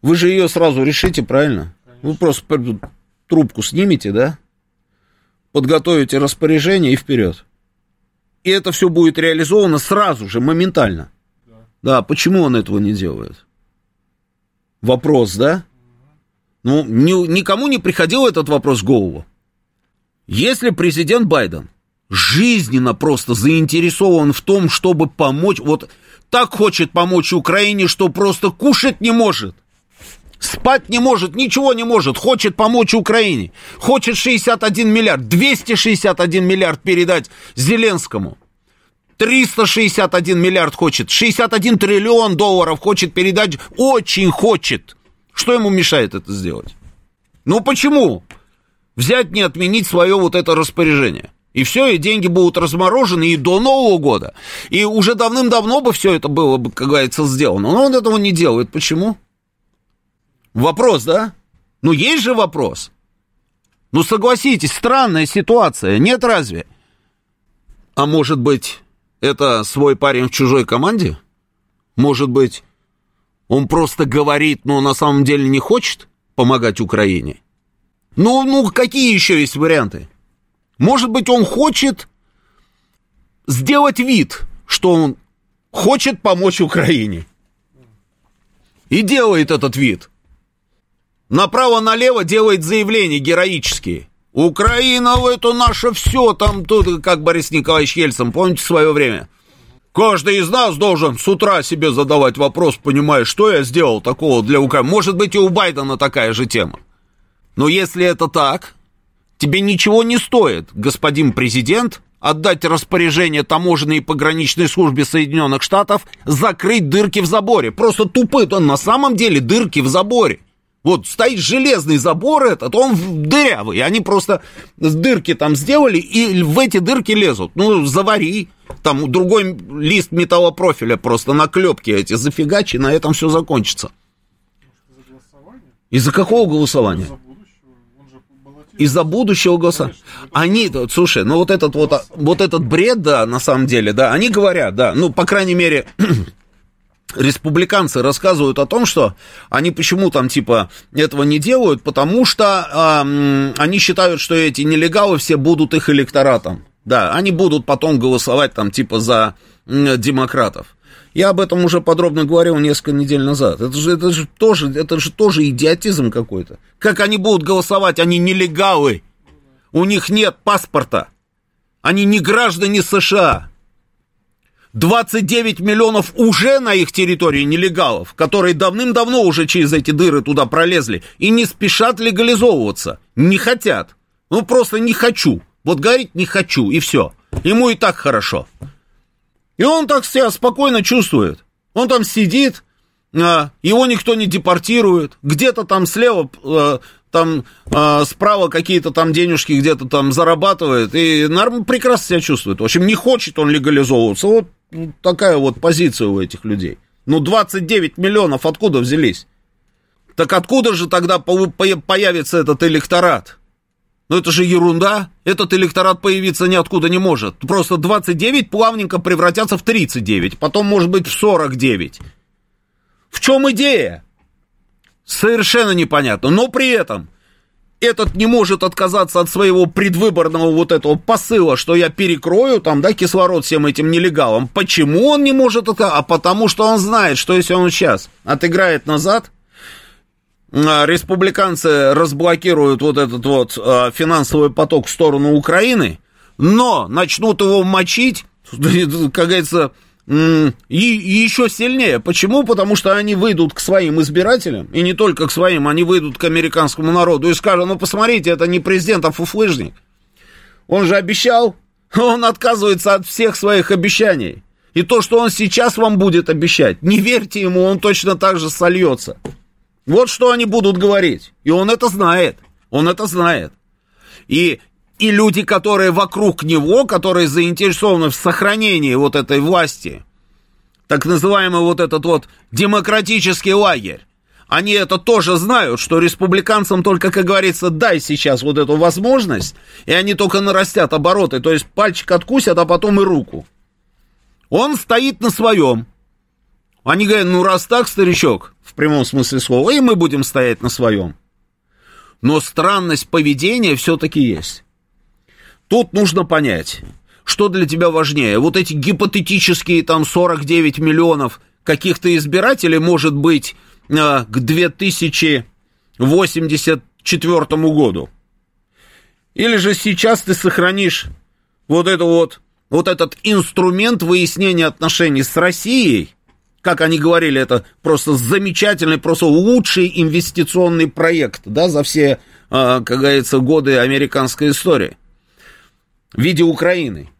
вы же ее сразу решите, правильно? Конечно. Вы просто трубку снимете, да? Подготовите распоряжение и вперед. И это все будет реализовано сразу же, моментально. Да, да почему он этого не делает? Вопрос, да? Ну, ни, никому не приходил этот вопрос в голову. Если президент Байден жизненно просто заинтересован в том, чтобы помочь, вот так хочет помочь Украине, что просто кушать не может, спать не может, ничего не может, хочет помочь Украине, хочет 61 миллиард, 261 миллиард передать Зеленскому, 361 миллиард хочет, 61 триллион долларов хочет передать, очень хочет. Что ему мешает это сделать? Ну почему? взять не отменить свое вот это распоряжение. И все, и деньги будут разморожены и до Нового года. И уже давным-давно бы все это было бы, как говорится, сделано. Но он этого не делает. Почему? Вопрос, да? Ну, есть же вопрос. Ну, согласитесь, странная ситуация, нет разве? А может быть, это свой парень в чужой команде? Может быть, он просто говорит, но на самом деле не хочет помогать Украине? Ну, ну, какие еще есть варианты? Может быть, он хочет сделать вид, что он хочет помочь Украине. И делает этот вид. Направо-налево делает заявления героические. Украина, это наше все, там, тут, как Борис Николаевич Ельцин, помните, свое время? Каждый из нас должен с утра себе задавать вопрос, понимая, что я сделал такого для Украины. Может быть, и у Байдена такая же тема. Но если это так, тебе ничего не стоит, господин президент, отдать распоряжение таможенной и пограничной службе Соединенных Штатов закрыть дырки в заборе. Просто тупые, он на самом деле дырки в заборе. Вот стоит железный забор этот, он дырявый. Они просто дырки там сделали и в эти дырки лезут. Ну, завари. Там другой лист металлопрофиля просто на клепки эти зафигачи, на этом все закончится. Из-за какого голосования? из-за будущего голоса. Они, слушай, ну вот этот вот, вот этот бред, да, на самом деле, да, они говорят, да, ну, по крайней мере, [CLEARS THROAT] республиканцы рассказывают о том, что они почему там типа этого не делают, потому что э, они считают, что эти нелегалы все будут их электоратом. Да, они будут потом голосовать там типа за э, демократов. Я об этом уже подробно говорил несколько недель назад. Это же, это же, тоже, это же тоже идиотизм какой-то. Как они будут голосовать? Они нелегалы. У них нет паспорта. Они не граждане США. 29 миллионов уже на их территории нелегалов, которые давным-давно уже через эти дыры туда пролезли и не спешат легализовываться. Не хотят. Ну, просто не хочу. Вот говорить не хочу, и все. Ему и так хорошо. И он так себя спокойно чувствует. Он там сидит, а, его никто не депортирует, где-то там слева, а, там а, справа какие-то там денежки где-то там зарабатывает, и норм, прекрасно себя чувствует. В общем, не хочет он легализовываться. Вот такая вот позиция у этих людей. Ну, 29 миллионов откуда взялись? Так откуда же тогда появится этот электорат? Но это же ерунда. Этот электорат появиться ниоткуда не может. Просто 29 плавненько превратятся в 39, потом, может быть, в 49. В чем идея? Совершенно непонятно. Но при этом этот не может отказаться от своего предвыборного вот этого посыла, что я перекрою там, да, кислород всем этим нелегалам. Почему он не может отказаться? А потому что он знает, что если он сейчас отыграет назад, а, республиканцы разблокируют вот этот вот а, финансовый поток в сторону Украины, но начнут его мочить, [LAUGHS] как говорится, и, еще сильнее. Почему? Потому что они выйдут к своим избирателям, и не только к своим, они выйдут к американскому народу и скажут, ну посмотрите, это не президент, а фуфлыжник. Он же обещал, [LAUGHS] он отказывается от всех своих обещаний. И то, что он сейчас вам будет обещать, не верьте ему, он точно так же сольется. Вот что они будут говорить. И он это знает. Он это знает. И, и люди, которые вокруг него, которые заинтересованы в сохранении вот этой власти, так называемый вот этот вот демократический лагерь, они это тоже знают, что республиканцам только, как говорится, дай сейчас вот эту возможность, и они только нарастят обороты, то есть пальчик откусят, а потом и руку. Он стоит на своем. Они говорят, ну раз так, старичок, в прямом смысле слова, и мы будем стоять на своем. Но странность поведения все-таки есть. Тут нужно понять, что для тебя важнее. Вот эти гипотетические там 49 миллионов каких-то избирателей, может быть, Э, к 2084 году. Или же сейчас ты сохранишь вот это вот, вот этот инструмент выяснения отношений с Россией, как они говорили, это просто замечательный, просто лучший инвестиционный проект, да, за все, э, как говорится, годы американской истории в виде Украины.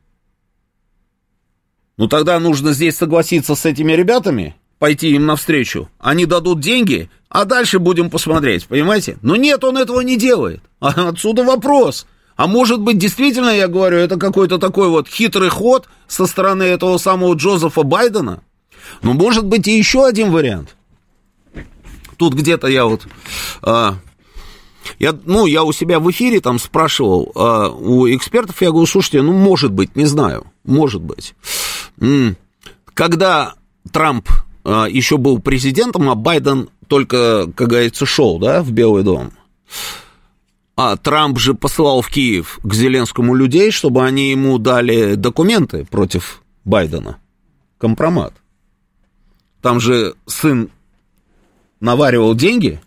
Ну тогда нужно здесь согласиться с этими ребятами пойти им навстречу. Они дадут деньги, а дальше будем посмотреть, понимаете? Но нет, он этого не делает. [LAUGHS] Отсюда вопрос. А может быть, действительно, я говорю, это какой-то такой вот хитрый ход со стороны этого самого Джозефа Байдена? Но может быть и еще один вариант. Тут где-то я вот... А, я, ну, я у себя в эфире там спрашивал а, у экспертов, я говорю, слушайте, ну, может быть, не знаю, может быть. Когда Трамп а, еще был президентом, а Байден только, как говорится, шел, да, в Белый дом. А Трамп же посылал в Киев к Зеленскому людей, чтобы они ему дали документы против Байдена. Компромат. Там же сын наваривал деньги.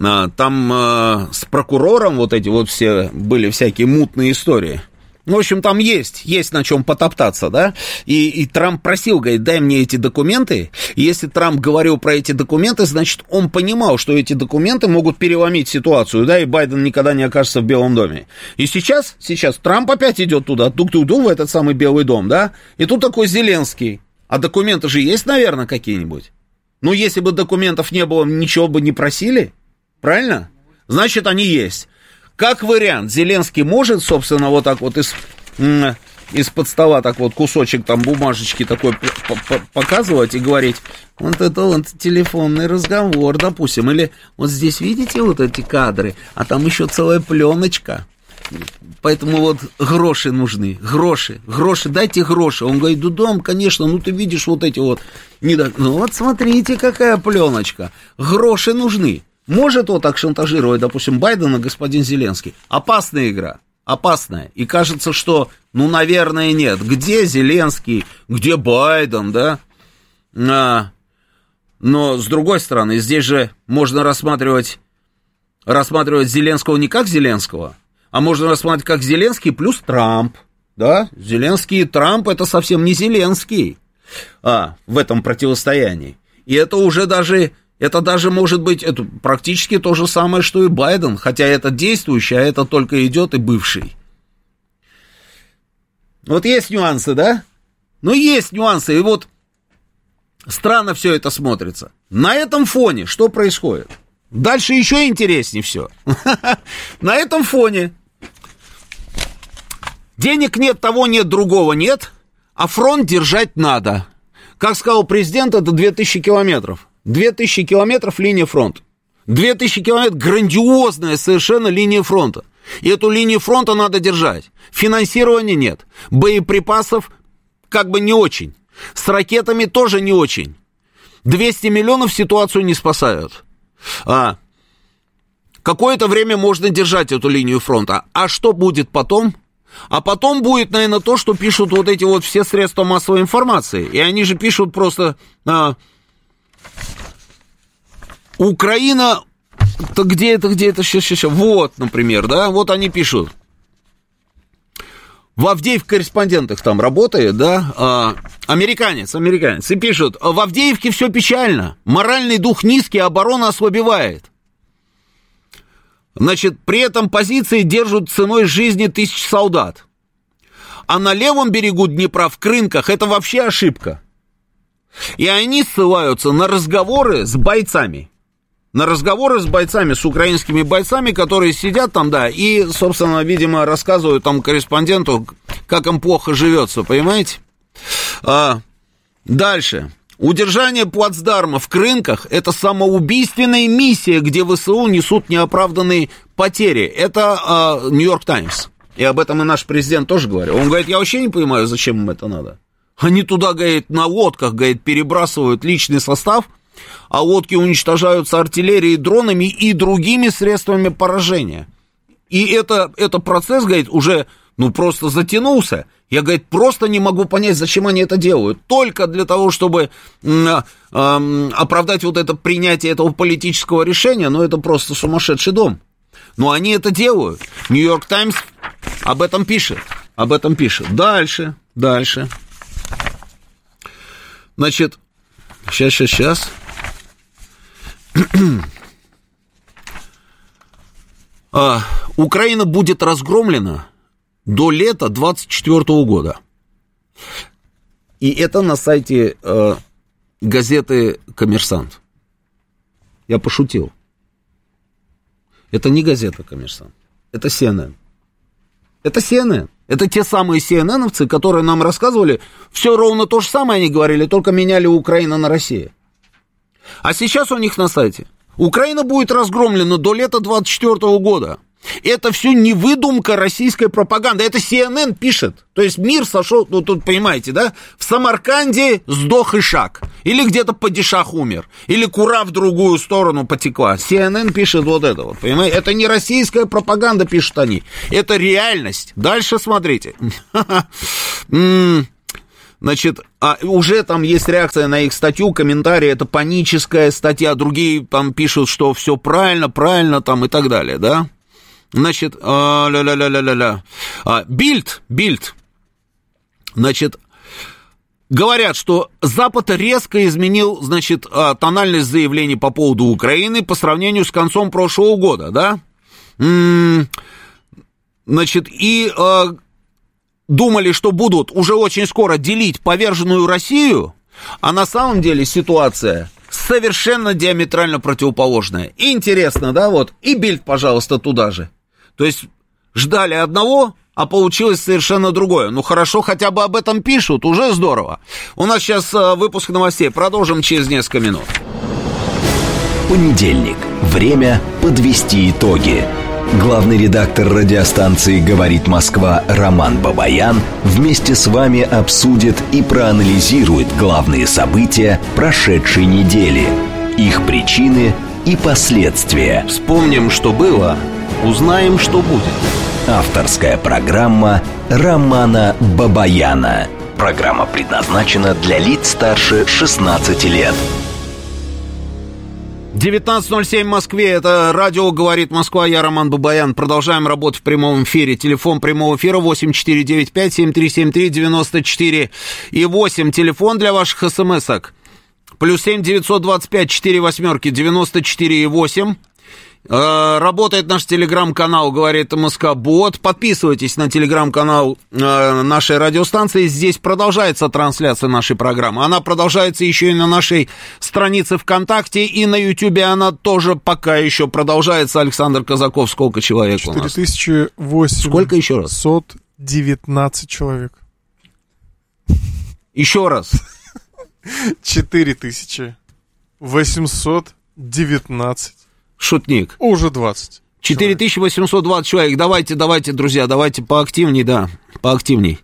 А, там а, с прокурором вот эти вот все были всякие мутные истории – ну, в общем, там есть, есть на чем потоптаться, да? И, и Трамп просил, говорит, дай мне эти документы. И если Трамп говорил про эти документы, значит, он понимал, что эти документы могут переломить ситуацию, да, и Байден никогда не окажется в Белом доме. И сейчас, сейчас Трамп опять идет туда, тук-тук-тук, в этот самый Белый дом, да? И тут такой Зеленский. А документы же есть, наверное, какие-нибудь? Ну, если бы документов не было, ничего бы не просили, правильно? Значит, они есть. Как вариант, Зеленский может, собственно, вот так вот из, из-под стола так вот кусочек там бумажечки такой показывать и говорить, вот это вот телефонный разговор, допустим, или вот здесь видите вот эти кадры, а там еще целая пленочка, Поэтому вот гроши нужны, гроши, гроши, дайте гроши. Он говорит, дом, конечно, ну ты видишь вот эти вот. Ну вот смотрите, какая пленочка. Гроши нужны. Может вот так шантажировать, допустим, Байдена господин Зеленский? Опасная игра, опасная. И кажется, что, ну, наверное, нет. Где Зеленский, где Байден, да? А, но, с другой стороны, здесь же можно рассматривать, рассматривать Зеленского не как Зеленского, а можно рассматривать как Зеленский плюс Трамп, да? Зеленский и Трамп это совсем не Зеленский а, в этом противостоянии. И это уже даже это даже может быть это практически то же самое, что и Байден, хотя это действующий, а это только идет и бывший. Вот есть нюансы, да? Ну, есть нюансы, и вот странно все это смотрится. На этом фоне что происходит? Дальше еще интереснее все. [LAUGHS] На этом фоне денег нет, того нет, другого нет, а фронт держать надо. Как сказал президент, это 2000 километров. 2000 километров линия фронта. 2000 километров грандиозная совершенно линия фронта. И эту линию фронта надо держать. Финансирования нет. Боеприпасов как бы не очень. С ракетами тоже не очень. 200 миллионов ситуацию не спасают. А, какое-то время можно держать эту линию фронта. А что будет потом? А потом будет, наверное, то, что пишут вот эти вот все средства массовой информации. И они же пишут просто... А, Украина, то где это, где это, сейчас, сейчас, вот, например, да, вот они пишут. В Авдеев корреспондентах там работает, да, а, американец, американец, и пишут, в Авдеевке все печально, моральный дух низкий, оборона ослабевает. Значит, при этом позиции держат ценой жизни тысяч солдат. А на левом берегу Днепра, в Крынках, это вообще ошибка. И они ссылаются на разговоры с бойцами. на разговоры с бойцами, с украинскими бойцами, которые сидят там, да, и, собственно, видимо, рассказывают там корреспонденту, как им плохо живется, понимаете? А, дальше. Удержание плацдарма в Крынках – это самоубийственная миссия, где ВСУ несут неоправданные потери. Это Нью-Йорк а, Таймс. И об этом и наш президент тоже говорил. Он говорит, я вообще не понимаю, зачем им это надо. Они туда, говорит, на лодках, говорит, перебрасывают личный состав, а лодки уничтожаются артиллерией, дронами и другими средствами поражения. И это, это процесс, говорит, уже ну просто затянулся. Я, говорит, просто не могу понять, зачем они это делают. Только для того, чтобы э, э, оправдать вот это принятие этого политического решения, ну это просто сумасшедший дом. Но они это делают. Нью-Йорк Таймс об этом пишет. Об этом пишет. Дальше, дальше. Значит, сейчас, сейчас, сейчас. а, Украина будет разгромлена до лета 24 года. И это на сайте э, газеты «Коммерсант». Я пошутил. Это не газета «Коммерсант». Это CNN. Это CNN. Это те самые CNN-овцы, которые нам рассказывали, все ровно то же самое они говорили, только меняли Украину на Россию. А сейчас у них на сайте. Украина будет разгромлена до лета 24 года. Это все не выдумка российской пропаганды. Это CNN пишет. То есть мир сошел, ну тут понимаете, да? В Самарканде сдох Ишак. Или где-то падишах умер. Или кура в другую сторону потекла. CNN пишет вот это вот, понимаете? Это не российская пропаганда, пишут они. Это реальность. Дальше смотрите. [LAUGHS] Значит, а уже там есть реакция на их статью, комментарии, это паническая статья, другие там пишут, что все правильно, правильно там и так далее, да? Значит, ля-ля-ля-ля-ля. А, Бильд, Бильд, значит, говорят, что Запад резко изменил, значит, а, тональность заявлений по поводу Украины по сравнению с концом прошлого года, да? Значит, и э, думали, что будут уже очень скоро делить поверженную Россию, а на самом деле ситуация совершенно диаметрально противоположная. Интересно, да, вот, и Бильд, пожалуйста, туда же. То есть ждали одного, а получилось совершенно другое. Ну хорошо, хотя бы об этом пишут, уже здорово. У нас сейчас э, выпуск новостей, продолжим через несколько минут. Понедельник. Время подвести итоги. Главный редактор радиостанции «Говорит Москва» Роман Бабаян вместе с вами обсудит и проанализирует главные события прошедшей недели, их причины и последствия. Вспомним, что было – Узнаем, что будет. Авторская программа Романа Бабаяна. Программа предназначена для лиц старше 16 лет. 19.07 в Москве, это радио «Говорит Москва», я Роман Бабаян. Продолжаем работу в прямом эфире. Телефон прямого эфира 8495-7373-94 и 8. Телефон для ваших смс-ок. Плюс 7 925 4 восьмерки 94 и 8. Э, работает наш телеграм-канал, говорит МСК Бот. Подписывайтесь на телеграм-канал э, нашей радиостанции. Здесь продолжается трансляция нашей программы. Она продолжается еще и на нашей странице ВКонтакте. И на Ютубе она тоже пока еще продолжается. Александр Казаков, сколько человек 4008. у нас? Сколько еще раз? 519 человек. Еще раз. 4819 шутник. Уже 20. 4820 человек. Давайте, давайте, друзья, давайте поактивней, да, поактивней.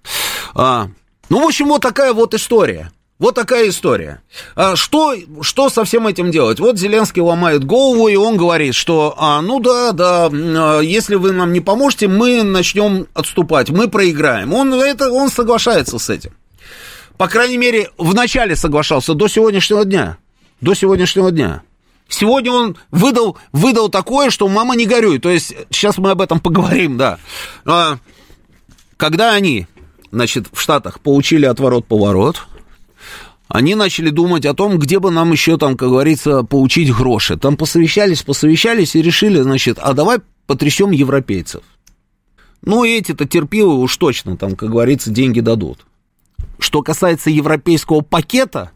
А, ну, в общем, вот такая вот история. Вот такая история. А что, что со всем этим делать? Вот Зеленский ломает голову, и он говорит, что, а, ну да, да, а, если вы нам не поможете, мы начнем отступать, мы проиграем. Он, это, он соглашается с этим. По крайней мере, в начале соглашался, до сегодняшнего дня. До сегодняшнего дня. Сегодня он выдал, выдал такое, что мама не горюй. То есть, сейчас мы об этом поговорим, да. А, когда они, значит, в Штатах получили отворот-поворот, они начали думать о том, где бы нам еще там, как говорится, получить гроши. Там посовещались, посовещались и решили, значит, а давай потрясем европейцев. Ну, эти-то терпилы уж точно, там, как говорится, деньги дадут. Что касается европейского пакета,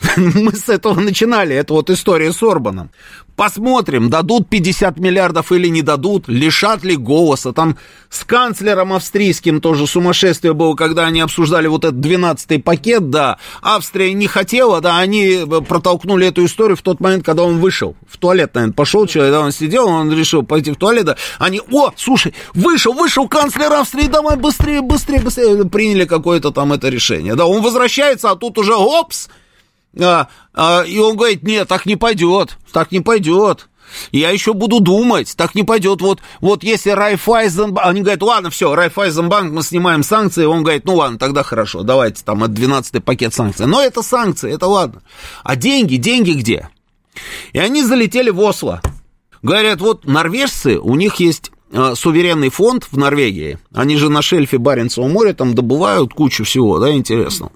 [LAUGHS] Мы с этого начинали, это вот история с Орбаном. Посмотрим, дадут 50 миллиардов или не дадут, лишат ли голоса. Там с канцлером австрийским тоже сумасшествие было, когда они обсуждали вот этот 12-й пакет, да. Австрия не хотела, да, они протолкнули эту историю в тот момент, когда он вышел. В туалет, наверное, пошел человек, да, он сидел, он решил пойти в туалет, да. Они, о, слушай, вышел, вышел канцлер Австрии, давай быстрее, быстрее, быстрее. Приняли какое-то там это решение. Да, он возвращается, а тут уже, опс, а, а, и он говорит, нет, так не пойдет, так не пойдет. Я еще буду думать, так не пойдет. Вот, вот если Райфайзенбанк... Они говорят, ладно, все, Райфайзенбанк, мы снимаем санкции. Он говорит, ну ладно, тогда хорошо, давайте там от 12 пакет санкций. Но это санкции, это ладно. А деньги, деньги где? И они залетели в Осло. Говорят, вот норвежцы, у них есть э, суверенный фонд в Норвегии. Они же на шельфе Баренцева моря там добывают кучу всего, да, интересного.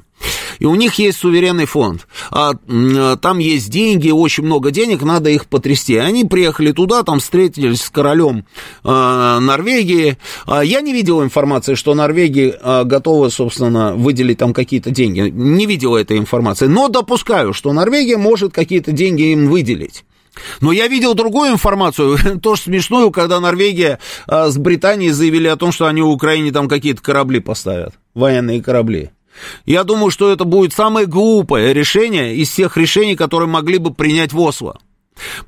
И у них есть суверенный фонд. А, там есть деньги, очень много денег, надо их потрясти. Они приехали туда, там встретились с королем а, Норвегии. А, я не видел информации, что Норвегия а, готова, собственно, выделить там какие-то деньги. Не видел этой информации. Но допускаю, что Норвегия может какие-то деньги им выделить. Но я видел другую информацию, [LAUGHS] тоже смешную, когда Норвегия а, с Британией заявили о том, что они в Украине там какие-то корабли поставят, военные корабли. Я думаю, что это будет самое глупое решение из всех решений, которые могли бы принять в Осло.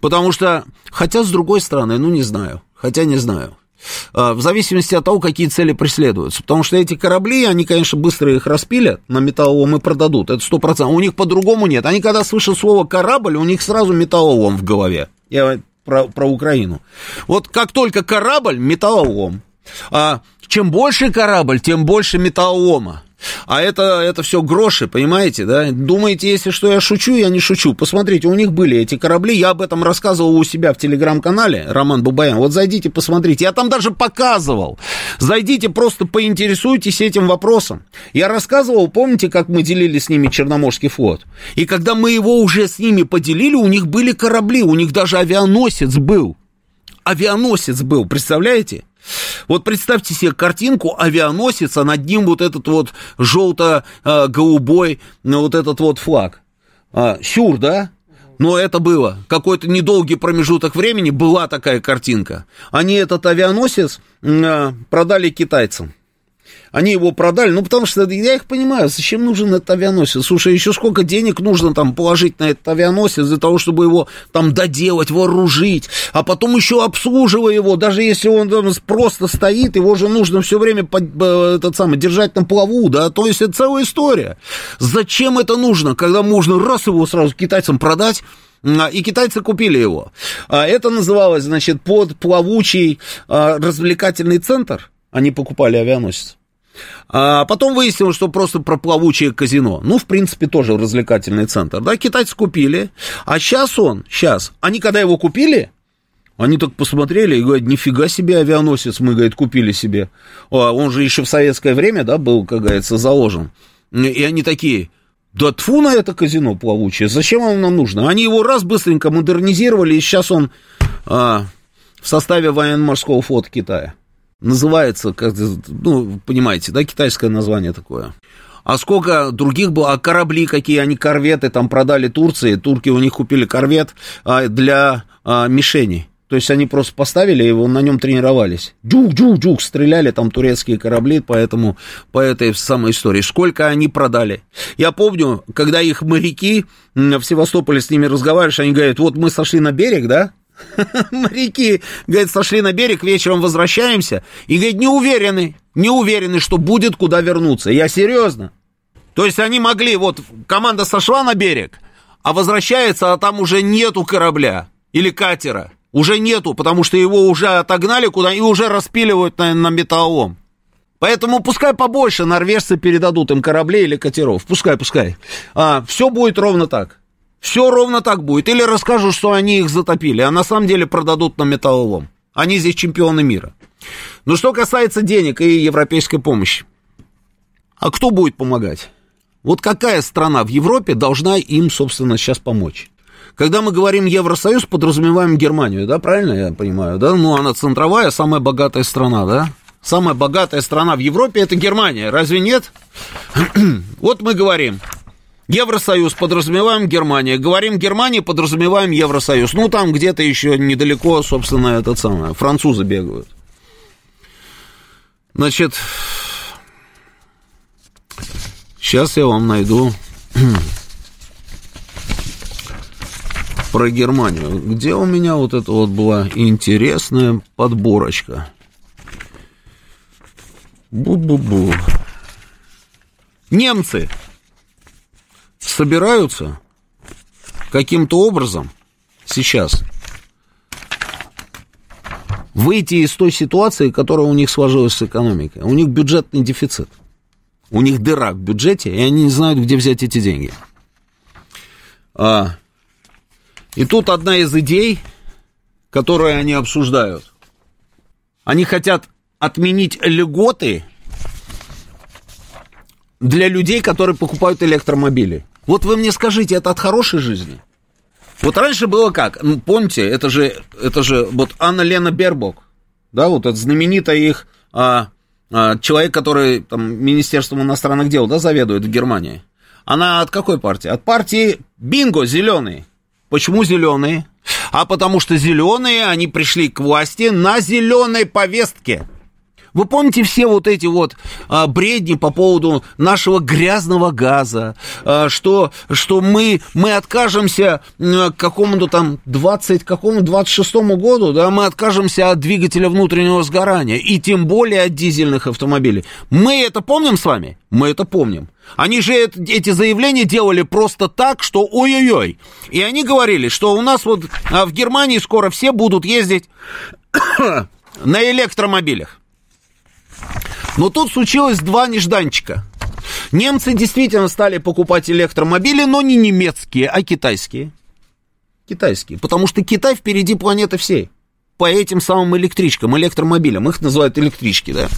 Потому что, хотя с другой стороны, ну не знаю, хотя не знаю. А, в зависимости от того, какие цели преследуются. Потому что эти корабли, они, конечно, быстро их распилят на металлолом и продадут. Это сто процентов. У них по-другому нет. Они, когда слышат слово «корабль», у них сразу металлолом в голове. Я про, про Украину. Вот как только корабль, металлолом. А чем больше корабль, тем больше металлолома. А это, это все гроши, понимаете, да? Думаете, если что я шучу, я не шучу. Посмотрите, у них были эти корабли, я об этом рассказывал у себя в телеграм-канале, Роман Бабаян. Вот зайдите, посмотрите, я там даже показывал. Зайдите, просто поинтересуйтесь этим вопросом. Я рассказывал, помните, как мы делили с ними Черноморский флот? И когда мы его уже с ними поделили, у них были корабли, у них даже авианосец был. Авианосец был, представляете? Вот представьте себе картинку авианосец, а над ним вот этот вот желто-голубой, ну, вот этот вот флаг. А, сюр, да? Но это было. Какой-то недолгий промежуток времени была такая картинка. Они этот авианосец а, продали китайцам. Они его продали, ну, потому что я их понимаю, зачем нужен этот авианосец? Слушай, еще сколько денег нужно там положить на этот авианосец для того, чтобы его там доделать, вооружить, а потом еще обслуживая его, даже если он там просто стоит, его же нужно все время под, э, этот самый, держать на плаву, да, то есть это целая история. Зачем это нужно, когда можно раз его сразу китайцам продать, а, и китайцы купили его. А, это называлось, значит, под плавучий а, развлекательный центр. Они покупали авианосец. А потом выяснилось, что просто про плавучее казино. Ну, в принципе, тоже развлекательный центр. Да, китайцы купили. А сейчас он, сейчас, они когда его купили, они так посмотрели и говорят, нифига себе авианосец мы, говорит, купили себе. А он же еще в советское время, да, был, как говорится, заложен. И они такие, да тьфу на это казино плавучее, зачем оно нам нужно? Они его раз быстренько модернизировали, и сейчас он а, в составе военно-морского флота Китая. Называется, как, ну, понимаете, да, китайское название такое. А сколько других было, а корабли какие, они корветы там продали Турции, турки у них купили корвет а, для а, мишеней. То есть они просто поставили его, на нем тренировались. Джук-джук-джук, стреляли там турецкие корабли, поэтому по этой самой истории. Сколько они продали? Я помню, когда их моряки в Севастополе с ними разговариваешь, они говорят, вот мы сошли на берег, да, [LAUGHS] Моряки, говорит, сошли на берег, вечером возвращаемся. И, говорит, не уверены, не уверены, что будет куда вернуться. Я серьезно. То есть они могли, вот команда сошла на берег, а возвращается, а там уже нету корабля или катера. Уже нету, потому что его уже отогнали куда и уже распиливают на, на металлолом. Поэтому пускай побольше норвежцы передадут им кораблей или катеров. Пускай, пускай. А, все будет ровно так. Все ровно так будет. Или расскажут, что они их затопили, а на самом деле продадут на металлолом. Они здесь чемпионы мира. Но что касается денег и европейской помощи. А кто будет помогать? Вот какая страна в Европе должна им, собственно, сейчас помочь? Когда мы говорим Евросоюз, подразумеваем Германию, да, правильно я понимаю, да? Ну, она центровая, самая богатая страна, да? Самая богатая страна в Европе – это Германия, разве нет? [CLEARS THROAT] вот мы говорим, Евросоюз подразумеваем Германия. Говорим Германия, подразумеваем Евросоюз. Ну, там где-то еще недалеко, собственно, этот самое. Французы бегают. Значит, сейчас я вам найду [CLEARS THROAT] про Германию. Где у меня вот это вот была интересная подборочка? Бу-бу-бу. Немцы собираются каким-то образом сейчас выйти из той ситуации, которая у них сложилась с экономикой. У них бюджетный дефицит. У них дыра в бюджете, и они не знают, где взять эти деньги. А, и тут одна из идей, которую они обсуждают. Они хотят отменить льготы для людей, которые покупают электромобили. Вот вы мне скажите, это от хорошей жизни? Вот раньше было как? Ну, помните, это же, это же вот Анна Лена Бербок, да, вот это знаменитая их а, а, человек, который там Министерством иностранных дел, да, заведует в Германии. Она от какой партии? От партии Бинго, зеленый. Почему зеленые? А потому что зеленые, они пришли к власти на зеленой повестке. Вы помните все вот эти вот а, бредни по поводу нашего грязного газа, а, что, что мы, мы откажемся к какому-то там 20, какому 26 году, да, мы откажемся от двигателя внутреннего сгорания, и тем более от дизельных автомобилей. Мы это помним с вами? Мы это помним. Они же эти заявления делали просто так, что ой-ой-ой. И они говорили, что у нас вот а, в Германии скоро все будут ездить [COUGHS] на электромобилях. Но тут случилось два нежданчика. Немцы действительно стали покупать электромобили, но не немецкие, а китайские. Китайские. Потому что Китай впереди планеты всей. По этим самым электричкам, электромобилям. Их называют электрички, да.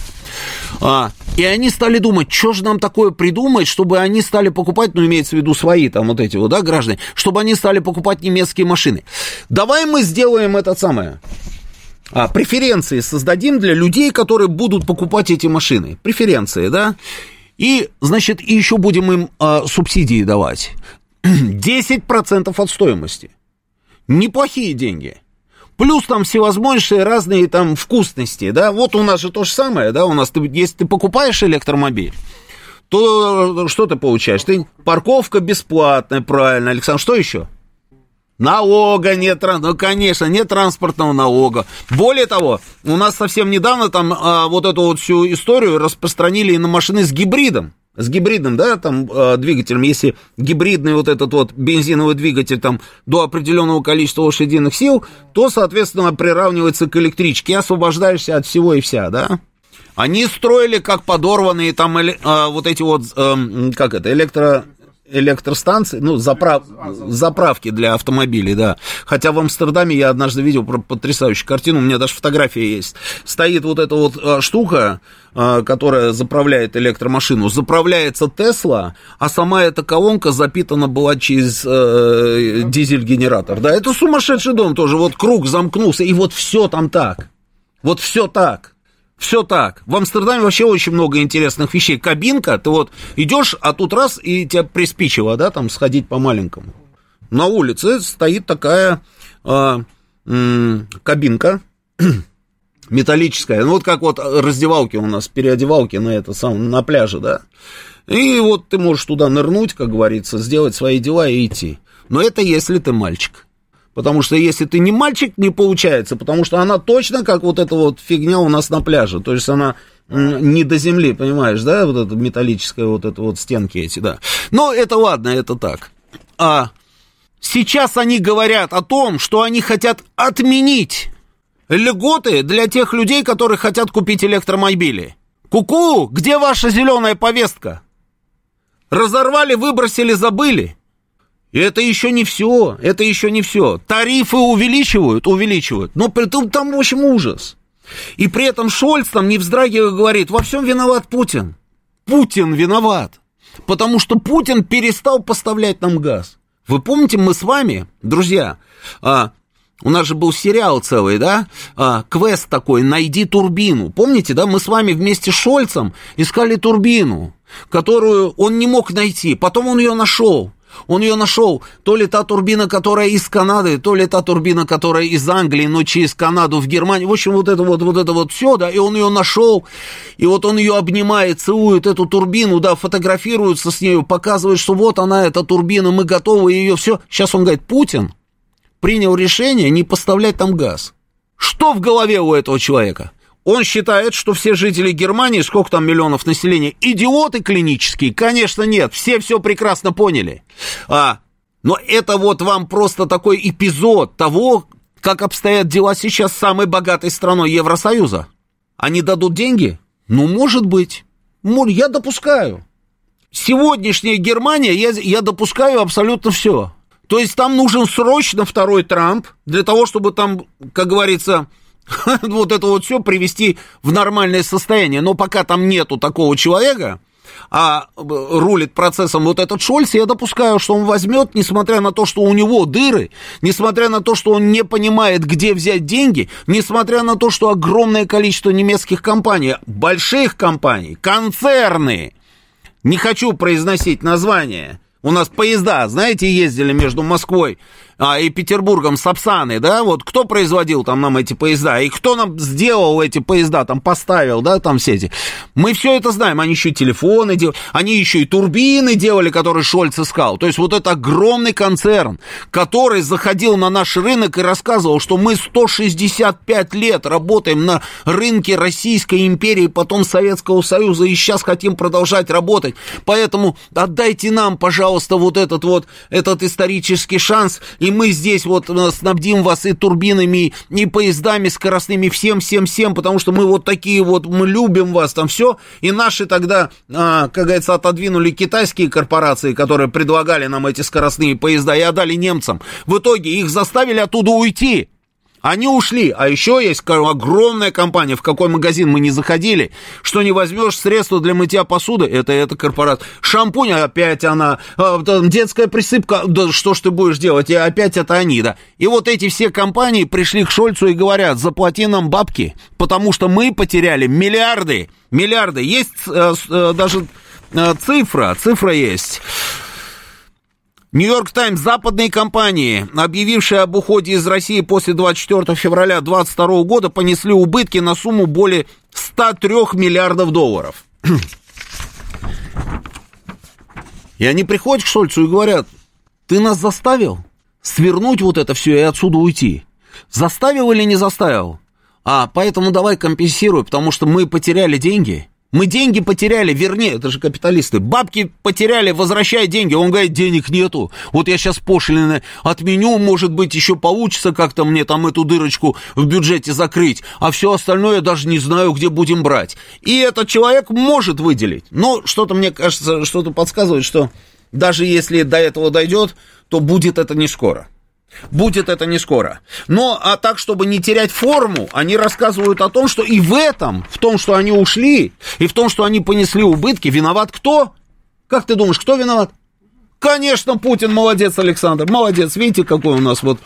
А, и они стали думать, что же нам такое придумать, чтобы они стали покупать, ну, имеется в виду свои там вот эти вот, да, граждане, чтобы они стали покупать немецкие машины. Давай мы сделаем это самое а, преференции создадим для людей, которые будут покупать эти машины. Преференции, да? И, значит, и еще будем им а, субсидии давать. [CLEARS THROAT] 10% от стоимости. Неплохие деньги. Плюс там всевозможные разные там вкусности, да? Вот у нас же то же самое, да? У нас, ты, если ты покупаешь электромобиль, то что ты получаешь? Ты парковка бесплатная, правильно, Александр, что еще? Налога нет, ну, конечно, нет транспортного налога. Более того, у нас совсем недавно там а, вот эту вот всю историю распространили на машины с гибридом. С гибридным, да, там э, двигателем, если гибридный вот этот вот бензиновый двигатель там до определенного количества лошадиных сил, то, соответственно, приравнивается к электричке, освобождаешься от всего и вся, да. Они строили как подорванные там э, вот эти вот, э, как это, электро электростанции, ну, заправ, заправки для автомобилей, да. Хотя в Амстердаме я однажды видел потрясающую картину, у меня даже фотография есть. Стоит вот эта вот а, штука, а, которая заправляет электромашину, заправляется Тесла, а сама эта колонка запитана была через э, дизель-генератор. Да, это сумасшедший дом тоже, вот круг замкнулся, и вот все там так. Вот все так. Все так. В Амстердаме вообще очень много интересных вещей. Кабинка, ты вот идешь, а тут раз, и тебя приспичило, да, там сходить по маленькому. На улице стоит такая э, э, кабинка [CLEARS THROAT] металлическая. Ну, вот как вот раздевалки у нас, переодевалки на это самое, на пляже, да. И вот ты можешь туда нырнуть, как говорится, сделать свои дела и идти. Но это если ты мальчик. Потому что если ты не мальчик, не получается, потому что она точно как вот эта вот фигня у нас на пляже. То есть она не до земли, понимаешь, да, вот эта металлическая вот эта вот стенки эти, да. Но это ладно, это так. А сейчас они говорят о том, что они хотят отменить льготы для тех людей, которые хотят купить электромобили. Ку-ку, где ваша зеленая повестка? Разорвали, выбросили, забыли. И это еще не все, это еще не все. Тарифы увеличивают, увеличивают, но при этом там, в общем, ужас. И при этом Шольц там не вздрагивая говорит, во всем виноват Путин. Путин виноват, потому что Путин перестал поставлять нам газ. Вы помните, мы с вами, друзья, а, у нас же был сериал целый, да, а, квест такой, найди турбину. Помните, да, мы с вами вместе с Шольцем искали турбину. которую он не мог найти. Потом он ее нашел. Он ее нашел, то ли та турбина, которая из Канады, то ли та турбина, которая из Англии, но через Канаду в Германию. В общем, вот это вот, вот это вот все, да, и он ее нашел, и вот он ее обнимает, целует эту турбину, да, фотографируется с нею, показывает, что вот она, эта турбина, мы готовы ее, все. Сейчас он говорит, Путин принял решение не поставлять там газ. Что в голове у этого человека? Он считает, что все жители Германии, сколько там миллионов населения, идиоты клинические? Конечно, нет. Все все прекрасно поняли. А, но это вот вам просто такой эпизод того, как обстоят дела сейчас с самой богатой страной Евросоюза. Они дадут деньги? Ну, может быть. Я допускаю. Сегодняшняя Германия, я, я допускаю абсолютно все. То есть там нужен срочно второй Трамп для того, чтобы там, как говорится, [LAUGHS] вот это вот все привести в нормальное состояние. Но пока там нету такого человека, а рулит процессом вот этот Шольц, я допускаю, что он возьмет, несмотря на то, что у него дыры, несмотря на то, что он не понимает, где взять деньги, несмотря на то, что огромное количество немецких компаний, больших компаний, концерны, не хочу произносить название, у нас поезда, знаете, ездили между Москвой а, и Петербургом Сапсаны, да, вот кто производил там нам эти поезда, и кто нам сделал эти поезда, там поставил, да, там все эти. Мы все это знаем, они еще и телефоны делали, они еще и турбины делали, которые Шольц искал. То есть вот это огромный концерн, который заходил на наш рынок и рассказывал, что мы 165 лет работаем на рынке Российской империи, потом Советского Союза, и сейчас хотим продолжать работать. Поэтому отдайте нам, пожалуйста, вот этот вот, этот исторический шанс, и и мы здесь вот э, снабдим вас и турбинами, и поездами скоростными, всем-всем-всем, потому что мы вот такие вот, мы любим вас, там все, и наши тогда, а, как говорится, отодвинули китайские корпорации, которые предлагали нам эти скоростные поезда, и отдали немцам. В итоге их заставили оттуда уйти. Они ушли, а еще есть огромная компания, в какой магазин мы не заходили, что не возьмешь средства для мытья посуды, это эта корпорация. Шампунь, опять она, а, детская присыпка, да что ж ты будешь делать, и опять это они, да. И вот эти все компании пришли к Шольцу и говорят, заплати нам бабки, потому что мы потеряли миллиарды, миллиарды. Есть э, э, даже э, цифра, цифра есть. Нью-Йорк Таймс, западные компании, объявившие об уходе из России после 24 февраля 2022 года, понесли убытки на сумму более 103 миллиардов долларов. И они приходят к Шольцу и говорят, ты нас заставил свернуть вот это все и отсюда уйти. Заставил или не заставил? А, поэтому давай компенсируй, потому что мы потеряли деньги, мы деньги потеряли, вернее, это же капиталисты, бабки потеряли, возвращай деньги. Он говорит, денег нету. Вот я сейчас пошлины отменю, может быть, еще получится как-то мне там эту дырочку в бюджете закрыть, а все остальное я даже не знаю, где будем брать. И этот человек может выделить. Но что-то, мне кажется, что-то подсказывает, что даже если до этого дойдет, то будет это не скоро. Будет это не скоро. Но, а так, чтобы не терять форму, они рассказывают о том, что и в этом, в том, что они ушли, и в том, что они понесли убытки, виноват кто? Как ты думаешь, кто виноват? Конечно, Путин, молодец, Александр, молодец. Видите, какой у нас вот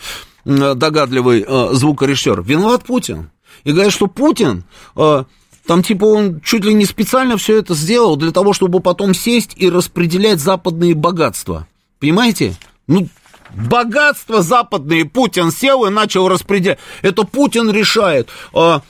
догадливый э, звукорежиссер. Виноват Путин. И говорят, что Путин, э, там типа он чуть ли не специально все это сделал для того, чтобы потом сесть и распределять западные богатства. Понимаете? Ну, Богатство западные Путин сел и начал распределять. Это Путин решает, а,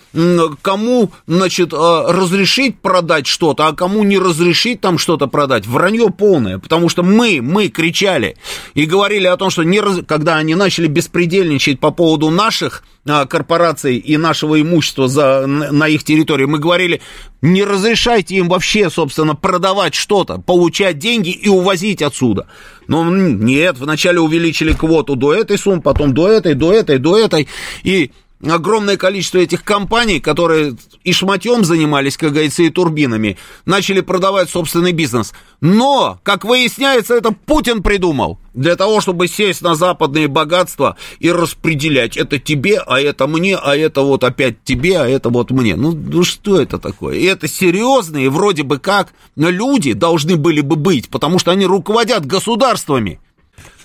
кому, значит, а, разрешить продать что-то, а кому не разрешить там что-то продать. Вранье полное, потому что мы, мы кричали и говорили о том, что не раз... когда они начали беспредельничать по поводу наших корпораций и нашего имущества за, на их территории, мы говорили, не разрешайте им вообще, собственно, продавать что-то, получать деньги и увозить отсюда. Но нет, вначале увеличили квоту до этой суммы, потом до этой, до этой, до этой. И огромное количество этих компаний, которые и шматьем занимались, как говорится, и турбинами, начали продавать собственный бизнес. Но, как выясняется, это Путин придумал для того, чтобы сесть на западные богатства и распределять. Это тебе, а это мне, а это вот опять тебе, а это вот мне. Ну, ну что это такое? И это серьезные, вроде бы как, люди должны были бы быть, потому что они руководят государствами.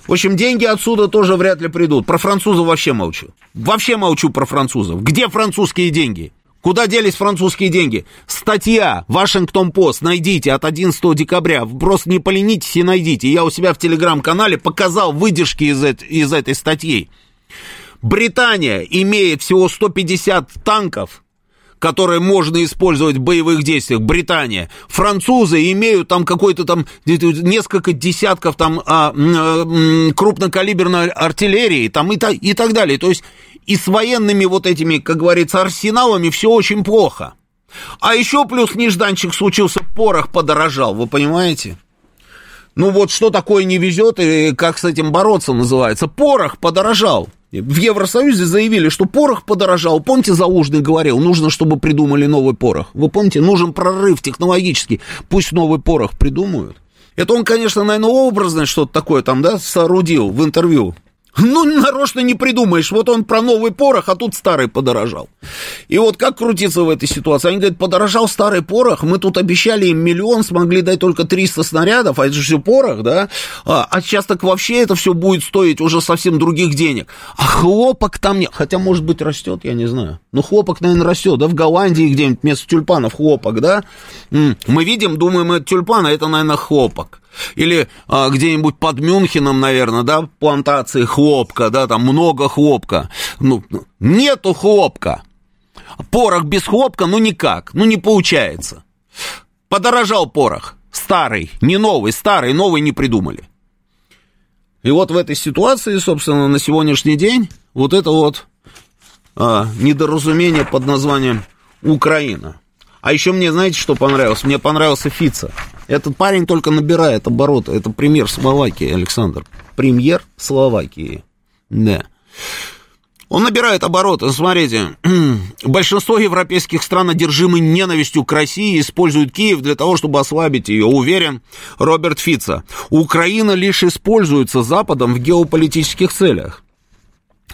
В общем, деньги отсюда тоже вряд ли придут. Про французов вообще молчу. Вообще молчу про французов. Где французские деньги? Куда делись французские деньги? Статья «Вашингтон-Пост» найдите от 11 декабря. Просто не поленитесь и найдите. Я у себя в телеграм-канале показал выдержки из, из этой статьи. Британия имеет всего 150 танков, которые можно использовать в боевых действиях, Британия. Французы имеют там какой-то там несколько десятков там а, крупнокалиберной артиллерии там и, та, и так далее. То есть и с военными вот этими, как говорится, арсеналами все очень плохо. А еще плюс нежданчик случился, порох подорожал, вы понимаете? Ну вот что такое не везет и как с этим бороться называется. Порох подорожал. В Евросоюзе заявили, что порох подорожал. Помните, Залужный говорил, нужно, чтобы придумали новый порох. Вы помните, нужен прорыв технологический. Пусть новый порох придумают. Это он, конечно, наверное, образное что-то такое там, да, соорудил в интервью. Ну, нарочно не придумаешь. Вот он про новый порох, а тут старый подорожал. И вот как крутиться в этой ситуации? Они говорят, подорожал старый порох, мы тут обещали им миллион, смогли дать только 300 снарядов, а это же все порох, да? А, а сейчас так вообще это все будет стоить уже совсем других денег. А хлопок там нет. Хотя, может быть, растет, я не знаю. Ну, хлопок, наверное, растет, да, в Голландии где-нибудь вместо тюльпанов хлопок, да? Мы видим, думаем, это тюльпан, а это, наверное, хлопок. Или а, где-нибудь под Мюнхеном, наверное, да, плантации хлопка, да, там много хлопка. Ну, нету хлопка. Порох без хлопка, ну никак, ну не получается. Подорожал порох. Старый, не новый, старый, новый не придумали. И вот в этой ситуации, собственно, на сегодняшний день вот это вот а, недоразумение под названием Украина. А еще мне, знаете, что понравилось? Мне понравился Фица. Этот парень только набирает обороты. Это премьер Словакии, Александр. Премьер Словакии. Да. Он набирает обороты. Смотрите, [CLEARS THROAT] большинство европейских стран, одержимы ненавистью к России, используют Киев для того, чтобы ослабить ее. Уверен Роберт Фица. Украина лишь используется Западом в геополитических целях.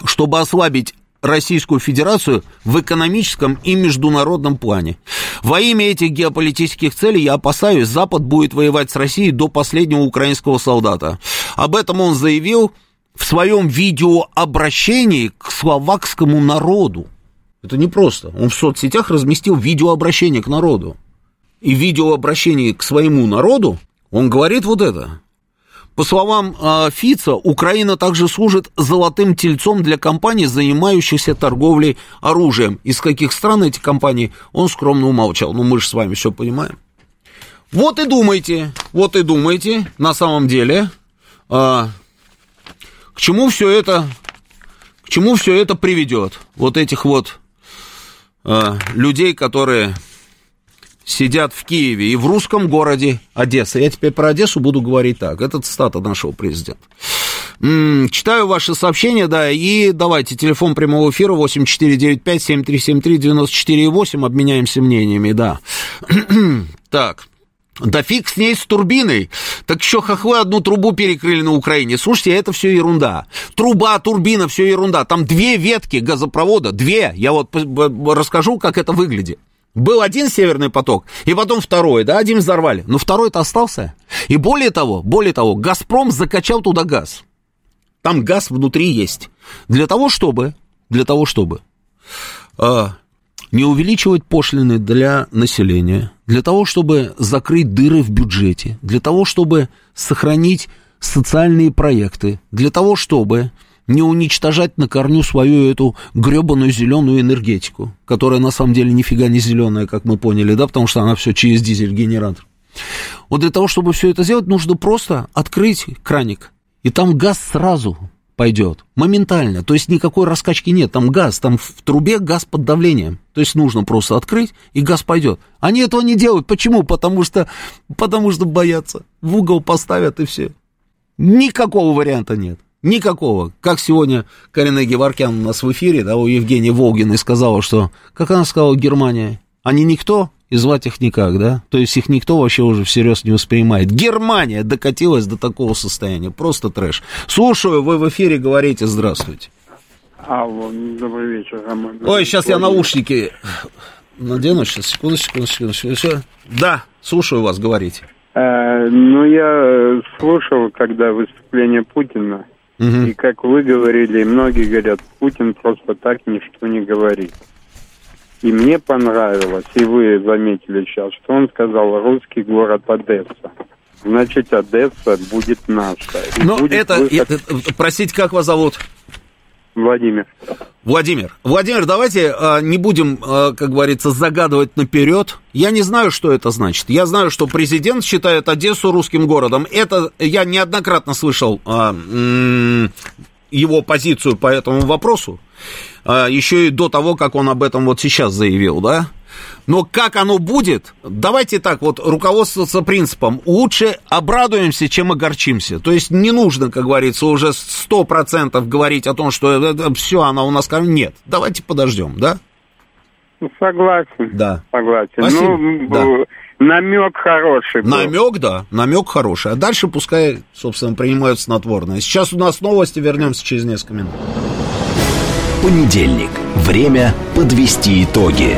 Чтобы ослабить Российскую Федерацию в экономическом и международном плане. Во имя этих геополитических целей, я опасаюсь, Запад будет воевать с Россией до последнего украинского солдата. Об этом он заявил в своем видеообращении к словакскому народу. Это не просто. Он в соцсетях разместил видеообращение к народу. И в видеообращении к своему народу он говорит вот это. По словам э, Фица, Украина также служит золотым тельцом для компаний, занимающихся торговлей оружием. Из каких стран эти компании, он скромно умолчал. Ну, мы же с вами все понимаем. Вот и думайте, вот и думайте, на самом деле, э, к чему все это, к чему все это приведет. Вот этих вот э, людей, которые сидят в Киеве и в русском городе Одесса. Я теперь про Одессу буду говорить так. Это цитата нашего президента. Читаю ваши сообщения, да, и давайте, телефон прямого эфира 8495-7373-94,8, обменяемся мнениями, да. [CLEARS THROAT] так, да фиг с ней с турбиной. Так еще хохлы одну трубу перекрыли на Украине. Слушайте, это все ерунда. Труба, турбина, все ерунда. Там две ветки газопровода, две. Я вот расскажу, как это выглядит. Был один северный поток, и потом второй, да, один взорвали. Но второй-то остался. И более того, более того, «Газпром» закачал туда газ. Там газ внутри есть. Для того, чтобы, для того, чтобы э, не увеличивать пошлины для населения, для того, чтобы закрыть дыры в бюджете, для того, чтобы сохранить социальные проекты, для того, чтобы не уничтожать на корню свою эту гребаную зеленую энергетику, которая на самом деле нифига не зеленая, как мы поняли, да, потому что она все через дизель-генератор. Вот для того, чтобы все это сделать, нужно просто открыть краник, и там газ сразу пойдет, моментально, то есть никакой раскачки нет, там газ, там в трубе газ под давлением, то есть нужно просто открыть, и газ пойдет. Они этого не делают, почему? Потому что, потому что боятся, в угол поставят и все. Никакого варианта нет. Никакого. Как сегодня Карина Геворкян у нас в эфире, да, у Евгении Волгиной сказала, что, как она сказала, Германия, они никто, и звать их никак, да? То есть их никто вообще уже всерьез не воспринимает. Германия докатилась до такого состояния. Просто трэш. Слушаю, вы в эфире говорите «Здравствуйте». Алло, добрый вечер, Роман. Ой, сейчас я наушники надену, сейчас, секунду, секунду, секунду, секунду. Да, слушаю вас, говорите. Э, ну, я слушал, когда выступление Путина, Угу. И как вы говорили, многие говорят, Путин просто так ничто не говорит. И мне понравилось, и вы заметили сейчас, что он сказал русский город Одесса. Значит, Одесса будет наша. Но будет это, выход... это, простите, как вас зовут? Владимир. Владимир, Владимир, давайте э, не будем, э, как говорится, загадывать наперед. Я не знаю, что это значит. Я знаю, что президент считает Одессу русским городом. Это я неоднократно слышал э, его позицию по этому вопросу. Еще и до того, как он об этом вот сейчас заявил, да? Но как оно будет, давайте так вот руководствоваться принципом, лучше обрадуемся, чем огорчимся. То есть не нужно, как говорится, уже сто процентов говорить о том, что это, все, она у нас... Нет, давайте подождем, да? Ну, согласен. Да. Согласен. Спасибо. Ну, да. намек хороший. Был. Намек, да, намек хороший. А дальше пускай, собственно, принимают снотворное. Сейчас у нас новости, вернемся через несколько минут. Понедельник. Время подвести итоги.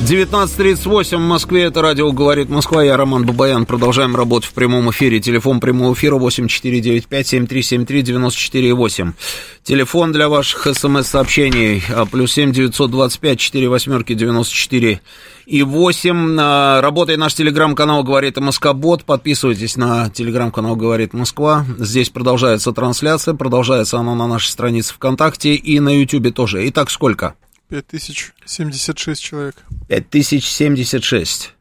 19.38 в Москве, это радио «Говорит Москва», я Роман Бабаян, продолжаем работать в прямом эфире, телефон прямого эфира 8495-7373-94-8, телефон для ваших смс-сообщений, а, плюс 7 925 4 восьмерки 94 и 8, а, работает наш телеграм-канал «Говорит Москобот», подписывайтесь на телеграм-канал «Говорит Москва», здесь продолжается трансляция, продолжается она на нашей странице ВКонтакте и на Ютьюбе тоже. Итак, сколько? 5076 человек. 5076.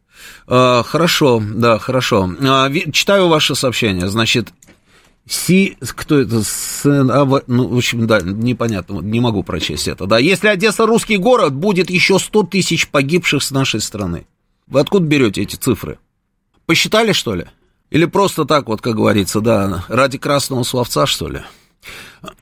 А, хорошо, да, хорошо. А, читаю ваше сообщение. Значит, Си, кто это? С, а, ну, в общем, да, непонятно, не могу прочесть это. Да, если Одесса русский город, будет еще 100 тысяч погибших с нашей страны. Вы откуда берете эти цифры? Посчитали, что ли? Или просто так вот, как говорится, да, ради красного словца, что ли?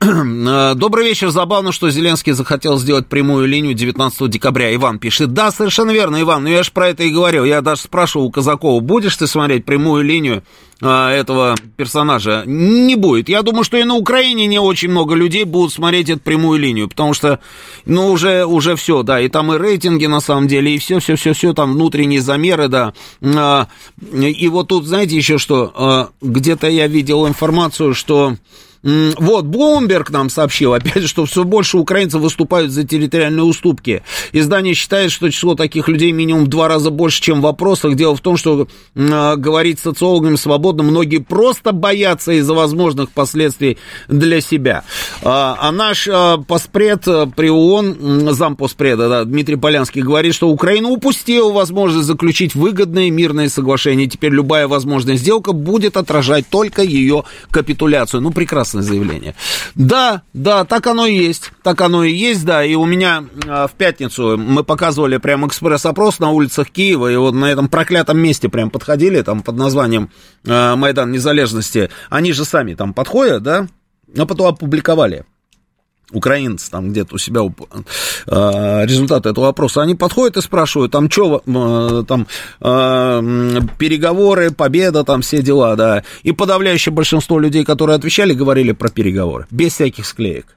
[CLEARS THROAT] Добрый вечер. Забавно, что Зеленский захотел сделать прямую линию 19 декабря. Иван пишет. Да, совершенно верно, Иван. Ну, я же про это и говорил. Я даже спрашивал у Казакова, будешь ты смотреть прямую линию а, этого персонажа? Не будет. Я думаю, что и на Украине не очень много людей будут смотреть эту прямую линию, потому что, ну, уже, уже все, да, и там и рейтинги, на самом деле, и все, все, все, все, там внутренние замеры, да. А, и вот тут, знаете, еще что, а, где-то я видел информацию, что вот, Блумберг нам сообщил, опять что все больше украинцев выступают за территориальные уступки. Издание считает, что число таких людей минимум в два раза больше, чем в вопросах. Дело в том, что, э, говорить социологами свободно, многие просто боятся из-за возможных последствий для себя. А, а наш а, поспред при ООН, зам поспреда, да, Дмитрий Полянский, говорит, что Украина упустила возможность заключить выгодное мирное соглашение. Теперь любая возможная сделка будет отражать только ее капитуляцию. Ну, прекрасно прекрасное заявление. Да, да, так оно и есть. Так оно и есть, да. И у меня э, в пятницу мы показывали прям экспресс-опрос на улицах Киева, и вот на этом проклятом месте прям подходили, там под названием э, Майдан Незалежности. Они же сами там подходят, да, а потом опубликовали украинцы там где-то у себя э, результаты этого вопроса, они подходят и спрашивают, там что, э, там э, переговоры, победа, там все дела, да. И подавляющее большинство людей, которые отвечали, говорили про переговоры, без всяких склеек.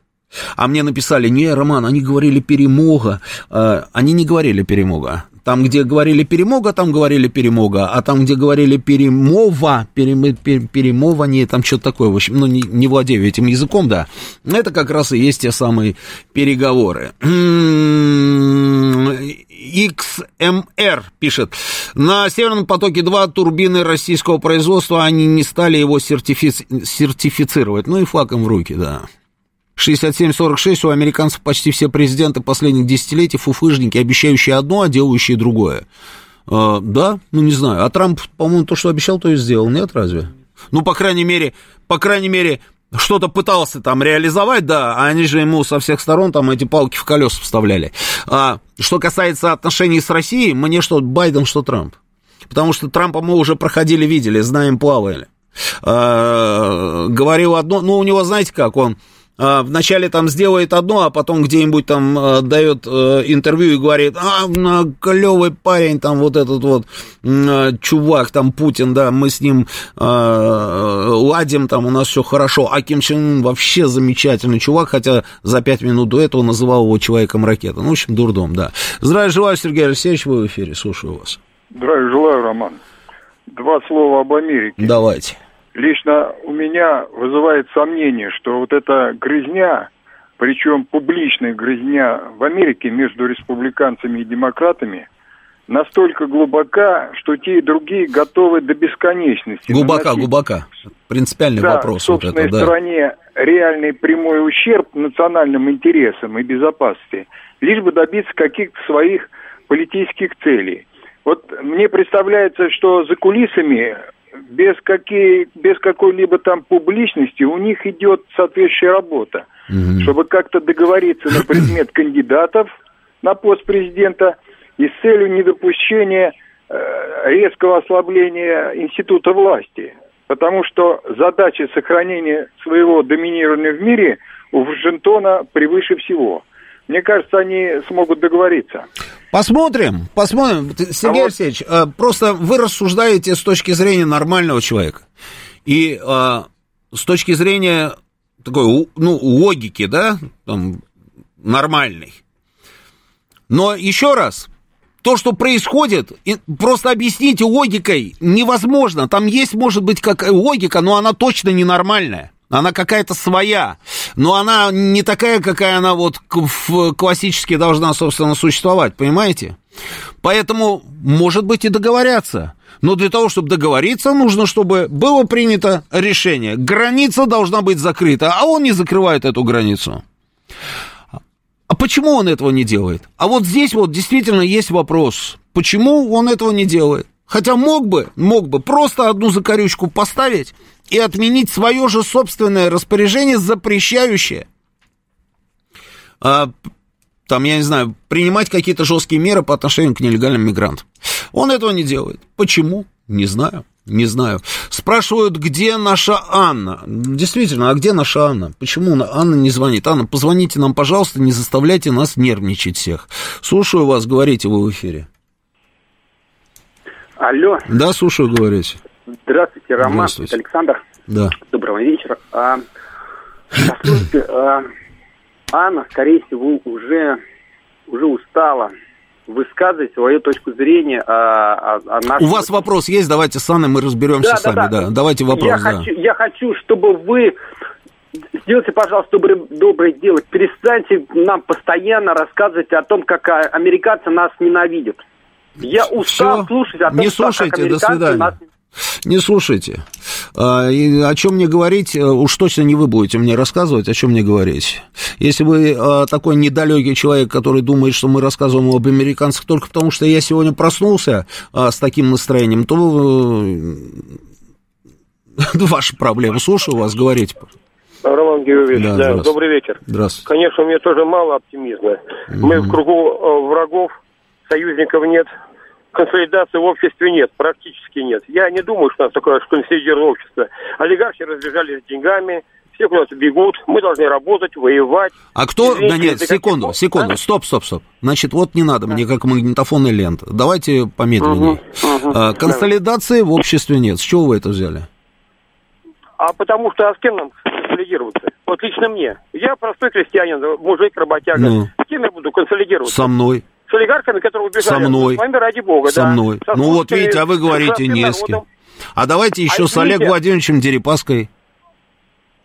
А мне написали, не, Роман, они говорили перемога. Они не говорили перемога. Там, где говорили перемога, там говорили перемога, а там, где говорили перемова, перем, пер, перемование, там что-то такое, в общем, ну, не, не владею этим языком, да, это как раз и есть те самые переговоры. XMR пишет, на Северном потоке 2 турбины российского производства, они не стали его сертифици сертифицировать, ну и флаком в руки, да. 67-46 у американцев почти все президенты последних десятилетий фуфыжники, обещающие одно, а делающие другое. А, да, ну не знаю. А Трамп, по-моему, то, что обещал, то и сделал, нет, разве? Ну, по крайней мере, по крайней мере, что-то пытался там реализовать, да, а они же ему со всех сторон там эти палки в колеса вставляли. А что касается отношений с Россией, мне что Байден, что Трамп. Потому что Трампа мы уже проходили, видели, знаем, плавали. А, говорил одно, ну, у него, знаете как, он вначале там сделает одно, а потом где-нибудь там а, дает а, интервью и говорит, а, клевый парень, там вот этот вот а, чувак, там Путин, да, мы с ним а, ладим, там у нас все хорошо, а Ким Чен Ын вообще замечательный чувак, хотя за пять минут до этого называл его человеком ракеты. Ну, в общем, дурдом, да. Здравия желаю, Сергей Алексеевич, вы в эфире, слушаю вас. Здравия желаю, Роман. Два слова об Америке. Давайте. Лично у меня вызывает сомнение, что вот эта грызня, причем публичная грызня в Америке между республиканцами и демократами, настолько глубока, что те и другие готовы до бесконечности. Глубока, глубока. Принципиальный да, вопрос. в собственной вот это, да. стране реальный прямой ущерб национальным интересам и безопасности, лишь бы добиться каких-то своих политических целей. Вот мне представляется, что за кулисами без, какие, без какой-либо там публичности у них идет соответствующая работа, Мгм. чтобы как-то договориться на предмет кандидатов на пост президента и с целью недопущения э, резкого ослабления института власти. Потому что задача сохранения своего доминирования в мире у Вашингтона превыше всего. Мне кажется, они смогут договориться. Посмотрим, посмотрим. Сергей А Алексеевич, э, просто вы рассуждаете с точки зрения нормального человека. И э, с точки зрения такой, ну, логики, да, там, нормальной. Но еще раз, то, что происходит, просто объясните логикой невозможно. Там есть, может быть, как логика, но она точно ненормальная. Она какая-то своя, но она не такая, какая она вот классически должна, собственно, существовать, понимаете? Поэтому, может быть, и договорятся. Но для того, чтобы договориться, нужно, чтобы было принято решение. Граница должна быть закрыта, а он не закрывает эту границу. А почему он этого не делает? А вот здесь вот действительно есть вопрос. Почему он этого не делает? Хотя мог бы, мог бы просто одну закорючку поставить и отменить свое же собственное распоряжение, запрещающее а, там, я не знаю, принимать какие-то жесткие меры по отношению к нелегальным мигрантам. Он этого не делает. Почему? Не знаю. Не знаю. Спрашивают, где наша Анна. Действительно, а где наша Анна? Почему на- Анна не звонит? Анна, позвоните нам, пожалуйста, не заставляйте нас нервничать всех. Слушаю вас, говорите вы в эфире. Алло, Да, слушаю, говорите. здравствуйте, Роман, Здравствуйте. Александр. Да. Доброго вечера. А, послушайте, а, Анна, скорее всего, уже, уже устала высказывать свою точку зрения о, о- о нашем... У вас вопрос есть? Давайте с Анной мы разберемся Да, сами. да, Да, да. Давайте вопрос. я, да. хочу, я хочу, чтобы вы сделайте, пожалуйста, доброе, доброе дело. Перестаньте нам постоянно рассказывать о том, как а, американцы нас ненавидят. Я устал Всё. слушать о том, Не что как слушайте, до свидания. нас Не слушайте. А, и о чем мне говорить, э, уж точно не вы будете мне рассказывать, о чем мне говорить. Если вы э, такой недалекий человек, который думает, что мы рассказываем об американцах только потому, что я сегодня проснулся а, с таким настроением, то э, [LAUGHS] ваша проблема. Слушаю вас, говорите. Роман Георгиевич, Да, да, здравствуйте. добрый вечер. Здравствуйте. Конечно, у меня тоже мало оптимизма. Мы в кругу врагов, союзников нет, консолидации в обществе нет, практически нет. Я не думаю, что у нас такое консолидированное общество. Олигархи разбежались с деньгами, все куда-то бегут, мы должны работать, воевать. А кто... Извините, да нет, секунду, пор- секунду, А? стоп, стоп, стоп. Значит, вот не надо мне как магнитофонная лента. Давайте помедленнее. Мгм, мгм. А, Консолидации в обществе нет. С чего вы это взяли? А потому что а с кем нам консолидироваться? Вот лично мне. Я простой крестьянин, мужик, работяга. Ну. С кем я буду консолидироваться? Со мной. С олигархами, которые убежали. Со мной. С вами ради бога, Со да. мной. Со Ну вот видите, а вы говорите не с кем. А давайте еще А с Олегом. Владимировичем Дерипаской.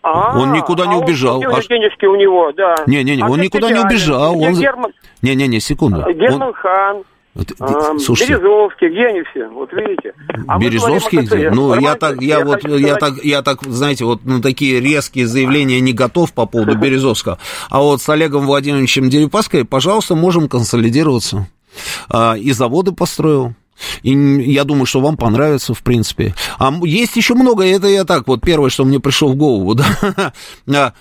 А, Он никуда не а он убежал. купил А денежки у него, да. Не-не-не, А он никуда не убежал, он Не-не-не, секунду. Герман Он- Хан, Вот, а, Слушайте, Березовский, где они все? Вот видите. А Березовский, где? Ну я так, я вот, хочу я сказать- так, я так, знаете, вот на такие резкие заявления не готов по поводу [LAUGHS] Березовского. А вот с Олегом Владимировичем Дерипаской, пожалуйста, можем консолидироваться. А, и заводы построил. И я думаю, что вам понравится, в принципе. А есть еще много, это я так, вот первое, что мне пришло в голову, [LAUGHS] да. А,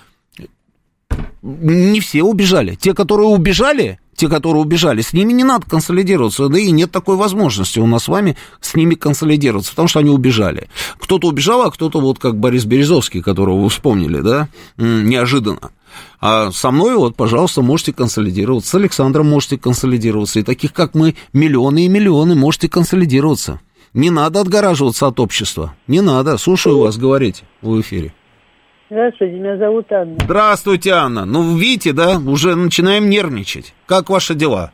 не все убежали. Те, которые убежали, те, которые убежали, с ними не надо консолидироваться, да и нет такой возможности у нас с вами с ними консолидироваться, потому что они убежали. Кто-то убежал, а кто-то вот как Борис Березовский, которого вы вспомнили, да, неожиданно. А со мной вот, пожалуйста, можете консолидироваться. С Александром можете консолидироваться. И таких, как мы, миллионы и миллионы можете консолидироваться. Не надо отгораживаться от общества. Не надо. Слушаю вас, говорите в эфире. Здравствуйте, меня зовут Анна. Здравствуйте, Анна. Ну, видите, да, уже начинаем нервничать. Как ваши дела?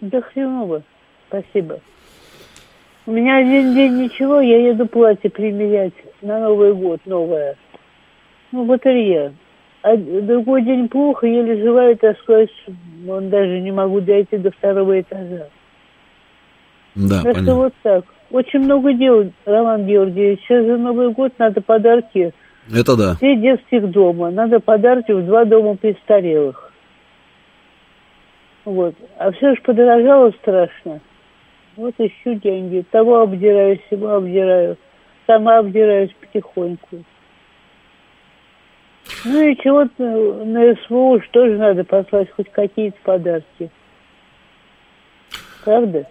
Да хреново, спасибо. У меня один день ничего, я еду платье примерять на Новый год, новое. Ну, батарея. А другой день плохо, еле живая, таскаюсь, он даже не могу дойти до второго этажа. Да, так понятно. что вот так. Очень много дел, Роман Георгиевич. Сейчас же Новый год, надо подарки. Это да. Все детских дома. Надо подарки в два дома престарелых. Вот. А все же подорожало страшно. Вот ищу деньги. Того обдираю, сего обдираю. Сама обдираюсь потихоньку. Ну и чего-то на СВО уж тоже надо послать хоть какие-то подарки. Правда?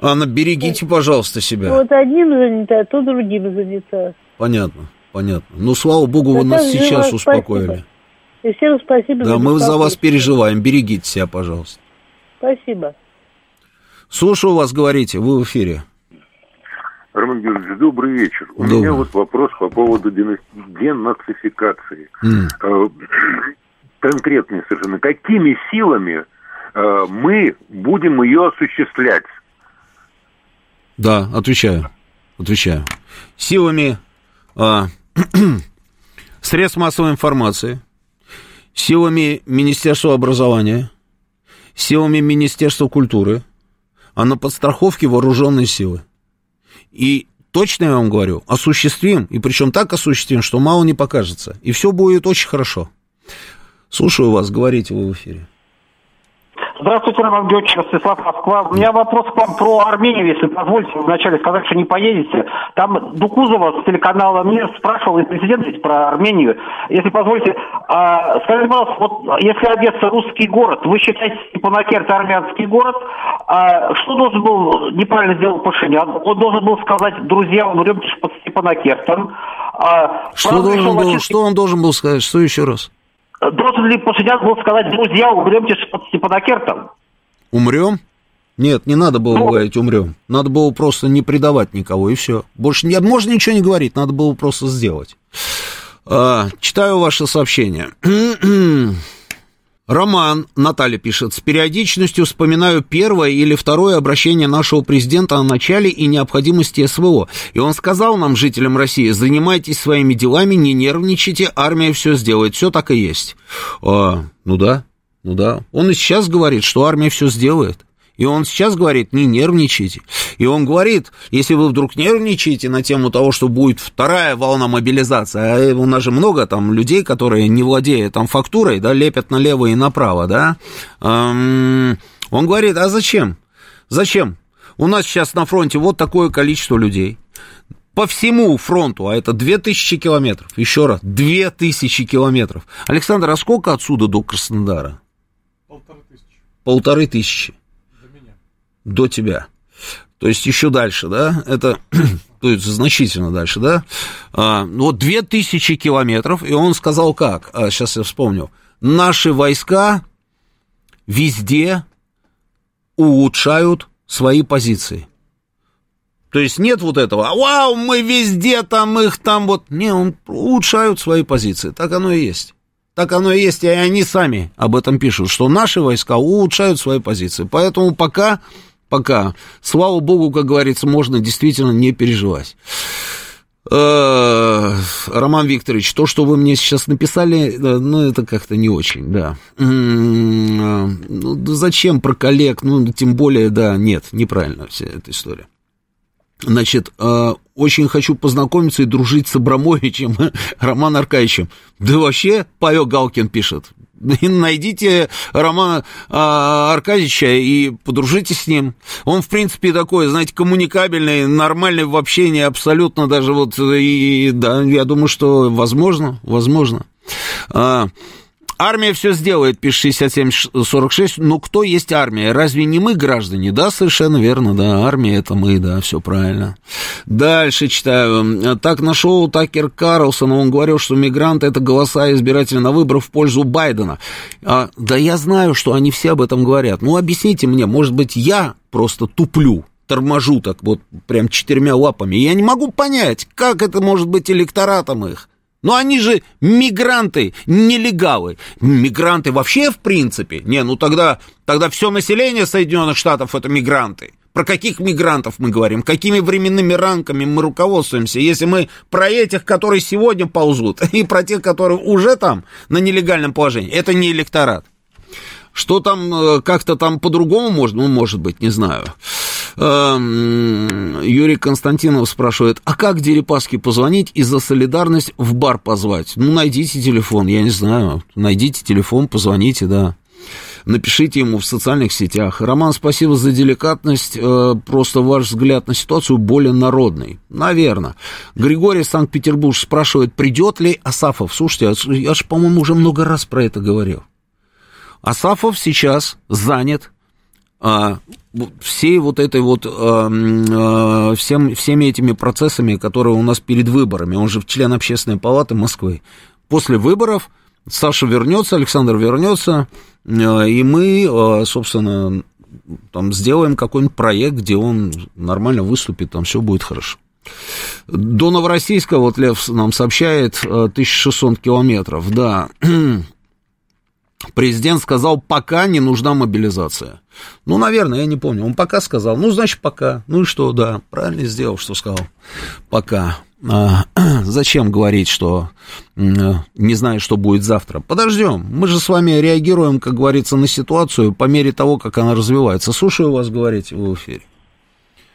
Анна, берегите, пожалуйста, себя. Вот одним занята, а то другим занята. Понятно, понятно. Ну, слава богу, вы нас так сейчас успокоили. спасибо. И всем спасибо Да, за мы за вас переживаем. Берегите себя, пожалуйста. Спасибо. Слушаю вас, говорите, вы в эфире. Роман Георгиевич, добрый вечер. У Добрый. меня вот вопрос по поводу дена- денацификации. М. [CLEARS THROAT] Э, Конкретный совершенно. Какими силами э, мы будем ее осуществлять? Да, отвечаю. Отвечаю. Силами а, [CLEARS THROAT] средств массовой информации, силами Министерства образования, силами Министерства культуры, а на подстраховке вооруженные силы. И точно я вам говорю, осуществим, и причем так осуществим, что мало не покажется. И все будет очень хорошо. Слушаю вас, говорите вы в эфире. Здравствуйте, Роман Георгиевич, Ростислав Москва. У меня вопрос к вам про Армению, если позволите. Вы вначале сказали, что не поедете. Там Дукузова с телеканала «Мир» спрашивал и президент ведь про Армению. Если позволите, а, скажите, пожалуйста, вот если Одесса русский город, вы считаете Степанакерт армянский город, а что должен был, неправильно сделал Пашинян? Он должен был сказать, друзья, умремте под Степанакертом. А, Что, должен был, что он должен был сказать? Что еще раз? Должен ли Пашинян был сказать, друзья, умремте под Степанакертом? Умрем? Нет, не надо было Ну. говорить умрем. Надо было просто не предавать никого, и все. Больше не, можно ничего не говорить, надо было просто сделать. А, читаю ваше сообщение. [CLEARS THROAT] Роман, Наталья пишет, с периодичностью вспоминаю первое или второе обращение нашего президента о начале и необходимости СВО. И он сказал нам, жителям России, занимайтесь своими делами, не нервничайте, армия все сделает. Все так и есть. А, ну да, ну да. Он и сейчас говорит, что армия все сделает. И он сейчас говорит, не нервничайте. И он говорит, если вы вдруг нервничаете на тему того, что будет вторая волна мобилизации, а у нас же много там людей, которые, не владея там фактурой, да, лепят налево и направо, да, эм, он говорит, а зачем? Зачем? У нас сейчас на фронте вот такое количество людей. По всему фронту, а это 2000 километров, еще раз, 2000 километров. Александр, а сколько отсюда до Краснодара? Полторы тысячи. Полторы тысячи. До тебя. То есть еще дальше, да, это, [CLEARS THROAT] то есть значительно дальше, да. А, ну вот 2000 километров, и он сказал как, а, сейчас я вспомню, наши войска везде улучшают свои позиции. То есть нет вот этого, вау, мы везде там их там вот, не, он улучшают свои позиции, так оно и есть. Так оно и есть, и они сами об этом пишут, что наши войска улучшают свои позиции. Поэтому пока, пока, слава богу, как говорится, можно действительно не переживать. Э, Роман Викторович, то, что вы мне сейчас написали, э, ну, это как-то не очень, да. Э, Ну, зачем про коллег? Ну, тем более, да, нет, неправильно вся эта история. Значит, очень хочу познакомиться и дружить с Абрамовичем [LAUGHS] Романом Аркадьевичем. Да вообще, Павел Галкин пишет, найдите Романа а, Аркадьевича и подружитесь с ним. Он, в принципе, такой, знаете, коммуникабельный, нормальный в общении, абсолютно даже вот, и да, я думаю, что возможно, возможно. А, Армия все сделает, пишет 6746, но кто есть армия? Разве не мы граждане? Да, совершенно верно, да, армия это мы, да, все правильно. Дальше читаю. Так на шоу Такер Карлсон, он говорил, что мигранты это голоса избирателей на выборах в пользу Байдена. А, да я знаю, что они все об этом говорят. Ну, объясните мне, может быть, я просто туплю, торможу так вот прям четырьмя лапами. Я не могу понять, как это может быть электоратом их. Но они же мигранты, нелегалы. Мигранты вообще в принципе. Не, ну тогда, тогда все население Соединенных Штатов это мигранты. Про каких мигрантов мы говорим? Какими временными рамками мы руководствуемся? Если мы про этих, которые сегодня ползут, [LAUGHS] и про тех, которые уже там на нелегальном положении, это не электорат. Что там э, как-то там по-другому можно? Ну, может быть, не знаю. Эм, Юрий Константинов спрашивает, а как Дерипаске позвонить и за солидарность в бар позвать? Ну, найдите телефон, я не знаю. Найдите телефон, позвоните, да. Напишите ему в социальных сетях. Роман, спасибо за деликатность. Э, просто ваш взгляд на ситуацию более народный. Наверное. Григорий Санкт-Петербург спрашивает, придет ли Асафов. Слушайте, я же, по-моему, уже много раз про это говорил. Асафов сейчас занят а, всей вот этой вот, а, а, всем, всеми этими процессами, которые у нас перед выборами. Он же член общественной палаты Москвы. После выборов Саша вернется, Александр вернется, а, и мы, а, собственно, там сделаем какой-нибудь проект, где он нормально выступит, там все будет хорошо. До Новороссийска, вот Лев нам сообщает, 1600 километров, да. [CLEARS THROAT] Президент сказал, пока не нужна мобилизация. Ну, наверное, я не помню. Он пока сказал. Ну, значит, пока. Ну и что, да, правильно сделал, что сказал. Пока. А, [CLEARS THROAT] зачем говорить, что не знаю, что будет завтра? Подождем. Мы же с вами реагируем, как говорится, на ситуацию по мере того, как она развивается. Слушаю вас говорить в эфире.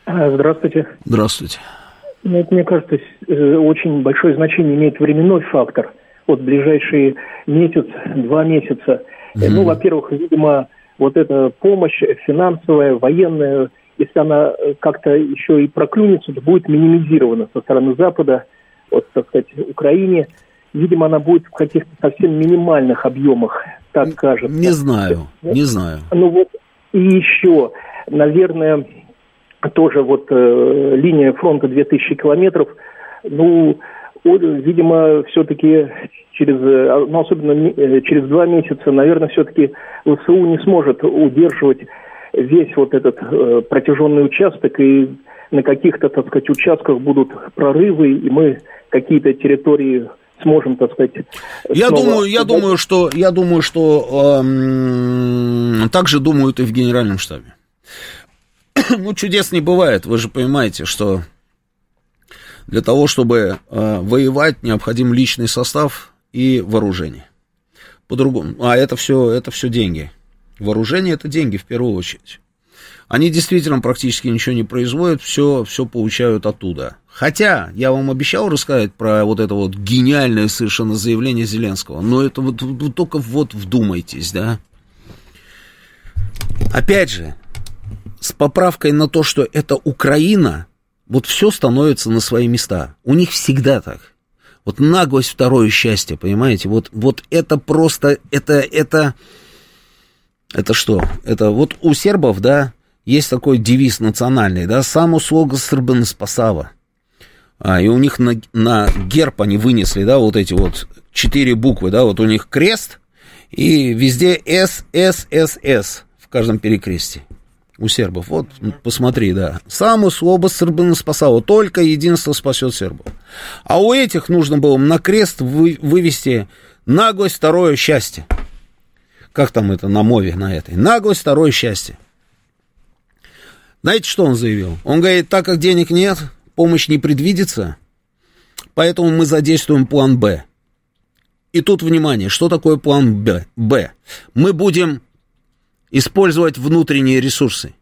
А, здравствуйте. Здравствуйте. Ну, мне кажется, э, очень большое значение имеет временной фактор – вот ближайшие месяц, два месяца. Mm-hmm. Ну, во-первых, видимо, вот эта помощь финансовая, военная, если она как-то еще и проклюнется, то будет минимизирована со стороны Запада, вот, так сказать, Украине. Видимо, она будет в каких-то совсем минимальных объемах, так кажется. Не знаю, не знаю. Ну вот, и еще, наверное, тоже вот э, линия фронта 2000 километров, ну, видимо, все-таки через, э, ну, особенно э, через два месяца, наверное, все-таки ВСУ не сможет удерживать весь вот этот э, протяженный участок, и на каких-то, так сказать, участках будут прорывы, и мы какие-то территории сможем, так сказать. Я думаю, я думаю, что я думаю, что эм, так же думают и в генеральном штабе. [COUGHS] ну, чудес не бывает, вы же понимаете, что для того, чтобы э, воевать, необходим личный состав и вооружение. По-другому. А это все, это все деньги. Вооружение это деньги в первую очередь. Они действительно практически ничего не производят, все, все получают оттуда. Хотя, я вам обещал рассказать про вот это вот гениальное совершенно заявление Зеленского, но это вот, вот только вот вдумайтесь, да. Опять же, с поправкой на то, что это Украина, вот все становится на свои места. У них всегда так. Вот наглость второе счастье, понимаете? Вот, вот это просто, это, это, это что? Это вот у сербов, да, есть такой девиз национальный, да, «Само слога србен спасава». А, и у них на, на герб они вынесли, да, вот эти вот четыре буквы, да, вот у них крест, и везде С, С, С, С в каждом перекресте у сербов. Вот, посмотри, да. Саму слабо Србина спасало, только единство спасет сербов. А у этих нужно было на крест вы, вывести наглость, второе счастье. Как там это на мове, на этой? Наглость, второе счастье. Знаете, что он заявил? Он говорит, так как денег нет, помощь не предвидится, поэтому мы задействуем план «Б». И тут, внимание, что такое план «Б»? «Б». Мы будем использовать внутренние ресурсы.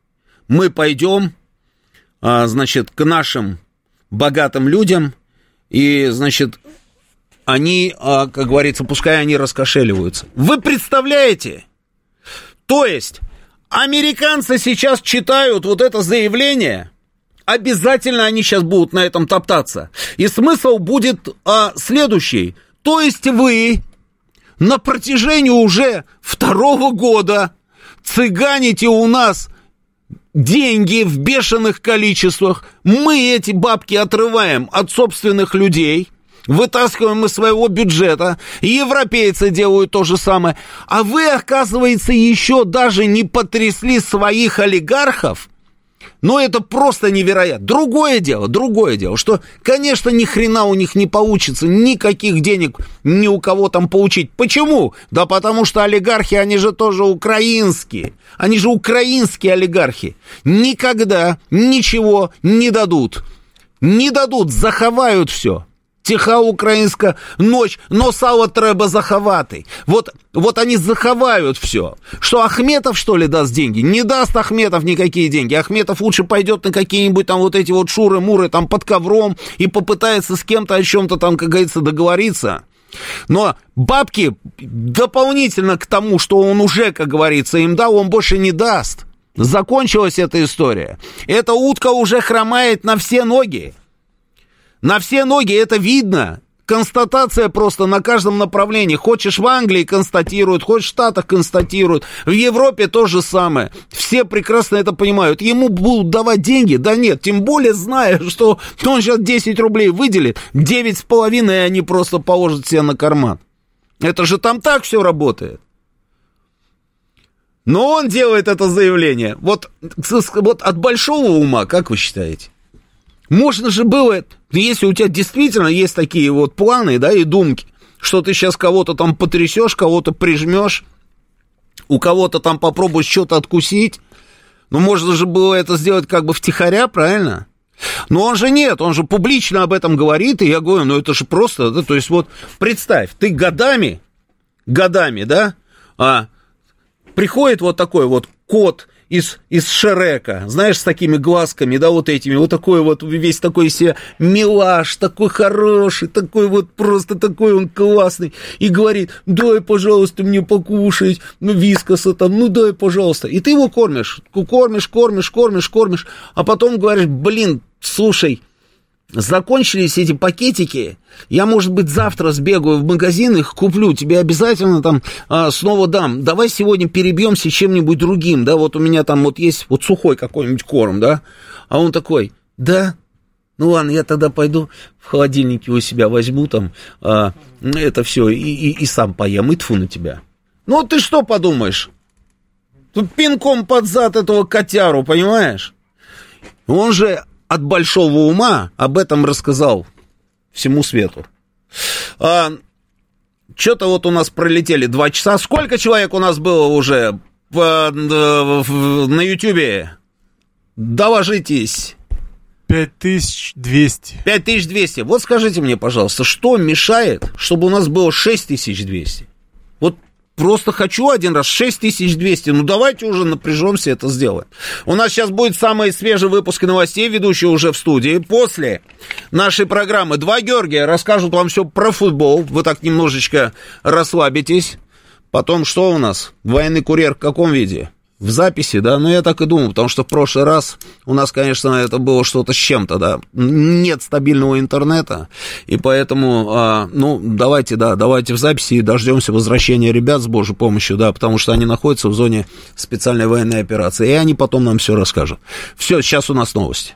Мы пойдем, а, значит, к нашим богатым людям, и, значит, они, а, как говорится, пускай они раскошеливаются. Вы представляете? То есть, американцы сейчас читают вот это заявление, обязательно они сейчас будут на этом топтаться. И смысл будет а, следующий. То есть вы на протяжении уже второго года цыганите у нас деньги в бешеных количествах. Мы эти бабки отрываем от собственных людей, вытаскиваем из своего бюджета. Европейцы делают то же самое. А вы, оказывается, еще даже не потрясли своих олигархов но это просто невероятно. Другое дело, другое дело, что, конечно, ни хрена у них не получится, никаких денег ни у кого там получить. Почему? Да потому что олигархи, они же тоже украинские. Они же украинские олигархи. Никогда ничего не дадут. Не дадут, заховают все. Тиха українська ночь, но сало треба заховати. Вот, вот они заховают все. Что Ахметов, что ли, даст деньги? Не даст Ахметов никакие деньги. Ахметов лучше пойдет на какие-нибудь там вот эти вот шуры-муры там под ковром и попытается с кем-то о чем-то там, как говорится, договориться. Но бабки дополнительно к тому, что он уже, как говорится, им дал, он больше не даст. Закончилась эта история. Эта утка уже хромает на все ноги. На все ноги это видно. Констатация просто на каждом направлении. Хочешь в Англии констатируют, хочешь в Штатах констатируют. В Европе то же самое. Все прекрасно это понимают. Ему будут давать деньги? Да нет. Тем более зная, [LAUGHS] что он сейчас 10 рублей выделит, 9,5 и они просто положат себе на карман. Это же там так все работает. Но он делает это заявление. Вот, вот от большого ума, как вы считаете? Можно же было, если у тебя действительно есть такие вот планы, да, и думки, что ты сейчас кого-то там потрясешь, кого-то прижмешь, у кого-то там попробуешь что-то откусить, ну, можно же было это сделать как бы втихаря, правильно? Но он же нет, он же публично об этом говорит, и я говорю, ну, это же просто, да, то есть вот представь, ты годами, годами, да, а, приходит вот такой вот кот из, из Шрека, знаешь, с такими глазками, да, вот этими, вот такой вот, весь такой себе милаш, такой хороший, такой вот просто такой он классный, и говорит, дай, пожалуйста, мне покушать, ну, вискоса там, ну, дай, пожалуйста, и ты его кормишь, кормишь, кормишь, кормишь, кормишь, а потом говоришь, блин, слушай, закончились эти пакетики, я, может быть, завтра сбегаю в магазин, их куплю, тебе обязательно там а, снова дам. Давай сегодня перебьемся чем-нибудь другим, да, вот у меня там вот есть вот сухой какой-нибудь корм, да, а он такой, да, ну ладно, я тогда пойду в холодильнике у себя возьму там а, это все и, и, и сам поем, и тфу на тебя. Ну ты что подумаешь? Тут пинком под зад этого котяру, понимаешь? Он же от большого ума об этом рассказал всему свету. А, Что-то вот у нас пролетели два часа. Сколько человек у нас было уже в, в, на Ютьюбе? Доложитесь. 5200. 5200. Вот скажите мне, пожалуйста, что мешает, чтобы у нас было 6200? Просто хочу один раз 6200. Ну, давайте уже напряжемся, это сделаем. У нас сейчас будет самый свежий выпуск новостей, ведущий уже в студии. После нашей программы два Георгия расскажут вам все про футбол. Вы так немножечко расслабитесь. Потом что у нас? Военный курьер в каком виде? В записи, да, но я так и думал, потому что в прошлый раз у нас, конечно, это было что-то с чем-то, да, нет стабильного интернета, и поэтому, а, ну, давайте, да, давайте в записи и дождемся возвращения ребят с Божьей помощью, да, потому что они находятся в зоне специальной военной операции, и они потом нам все расскажут. Все, сейчас у нас новости.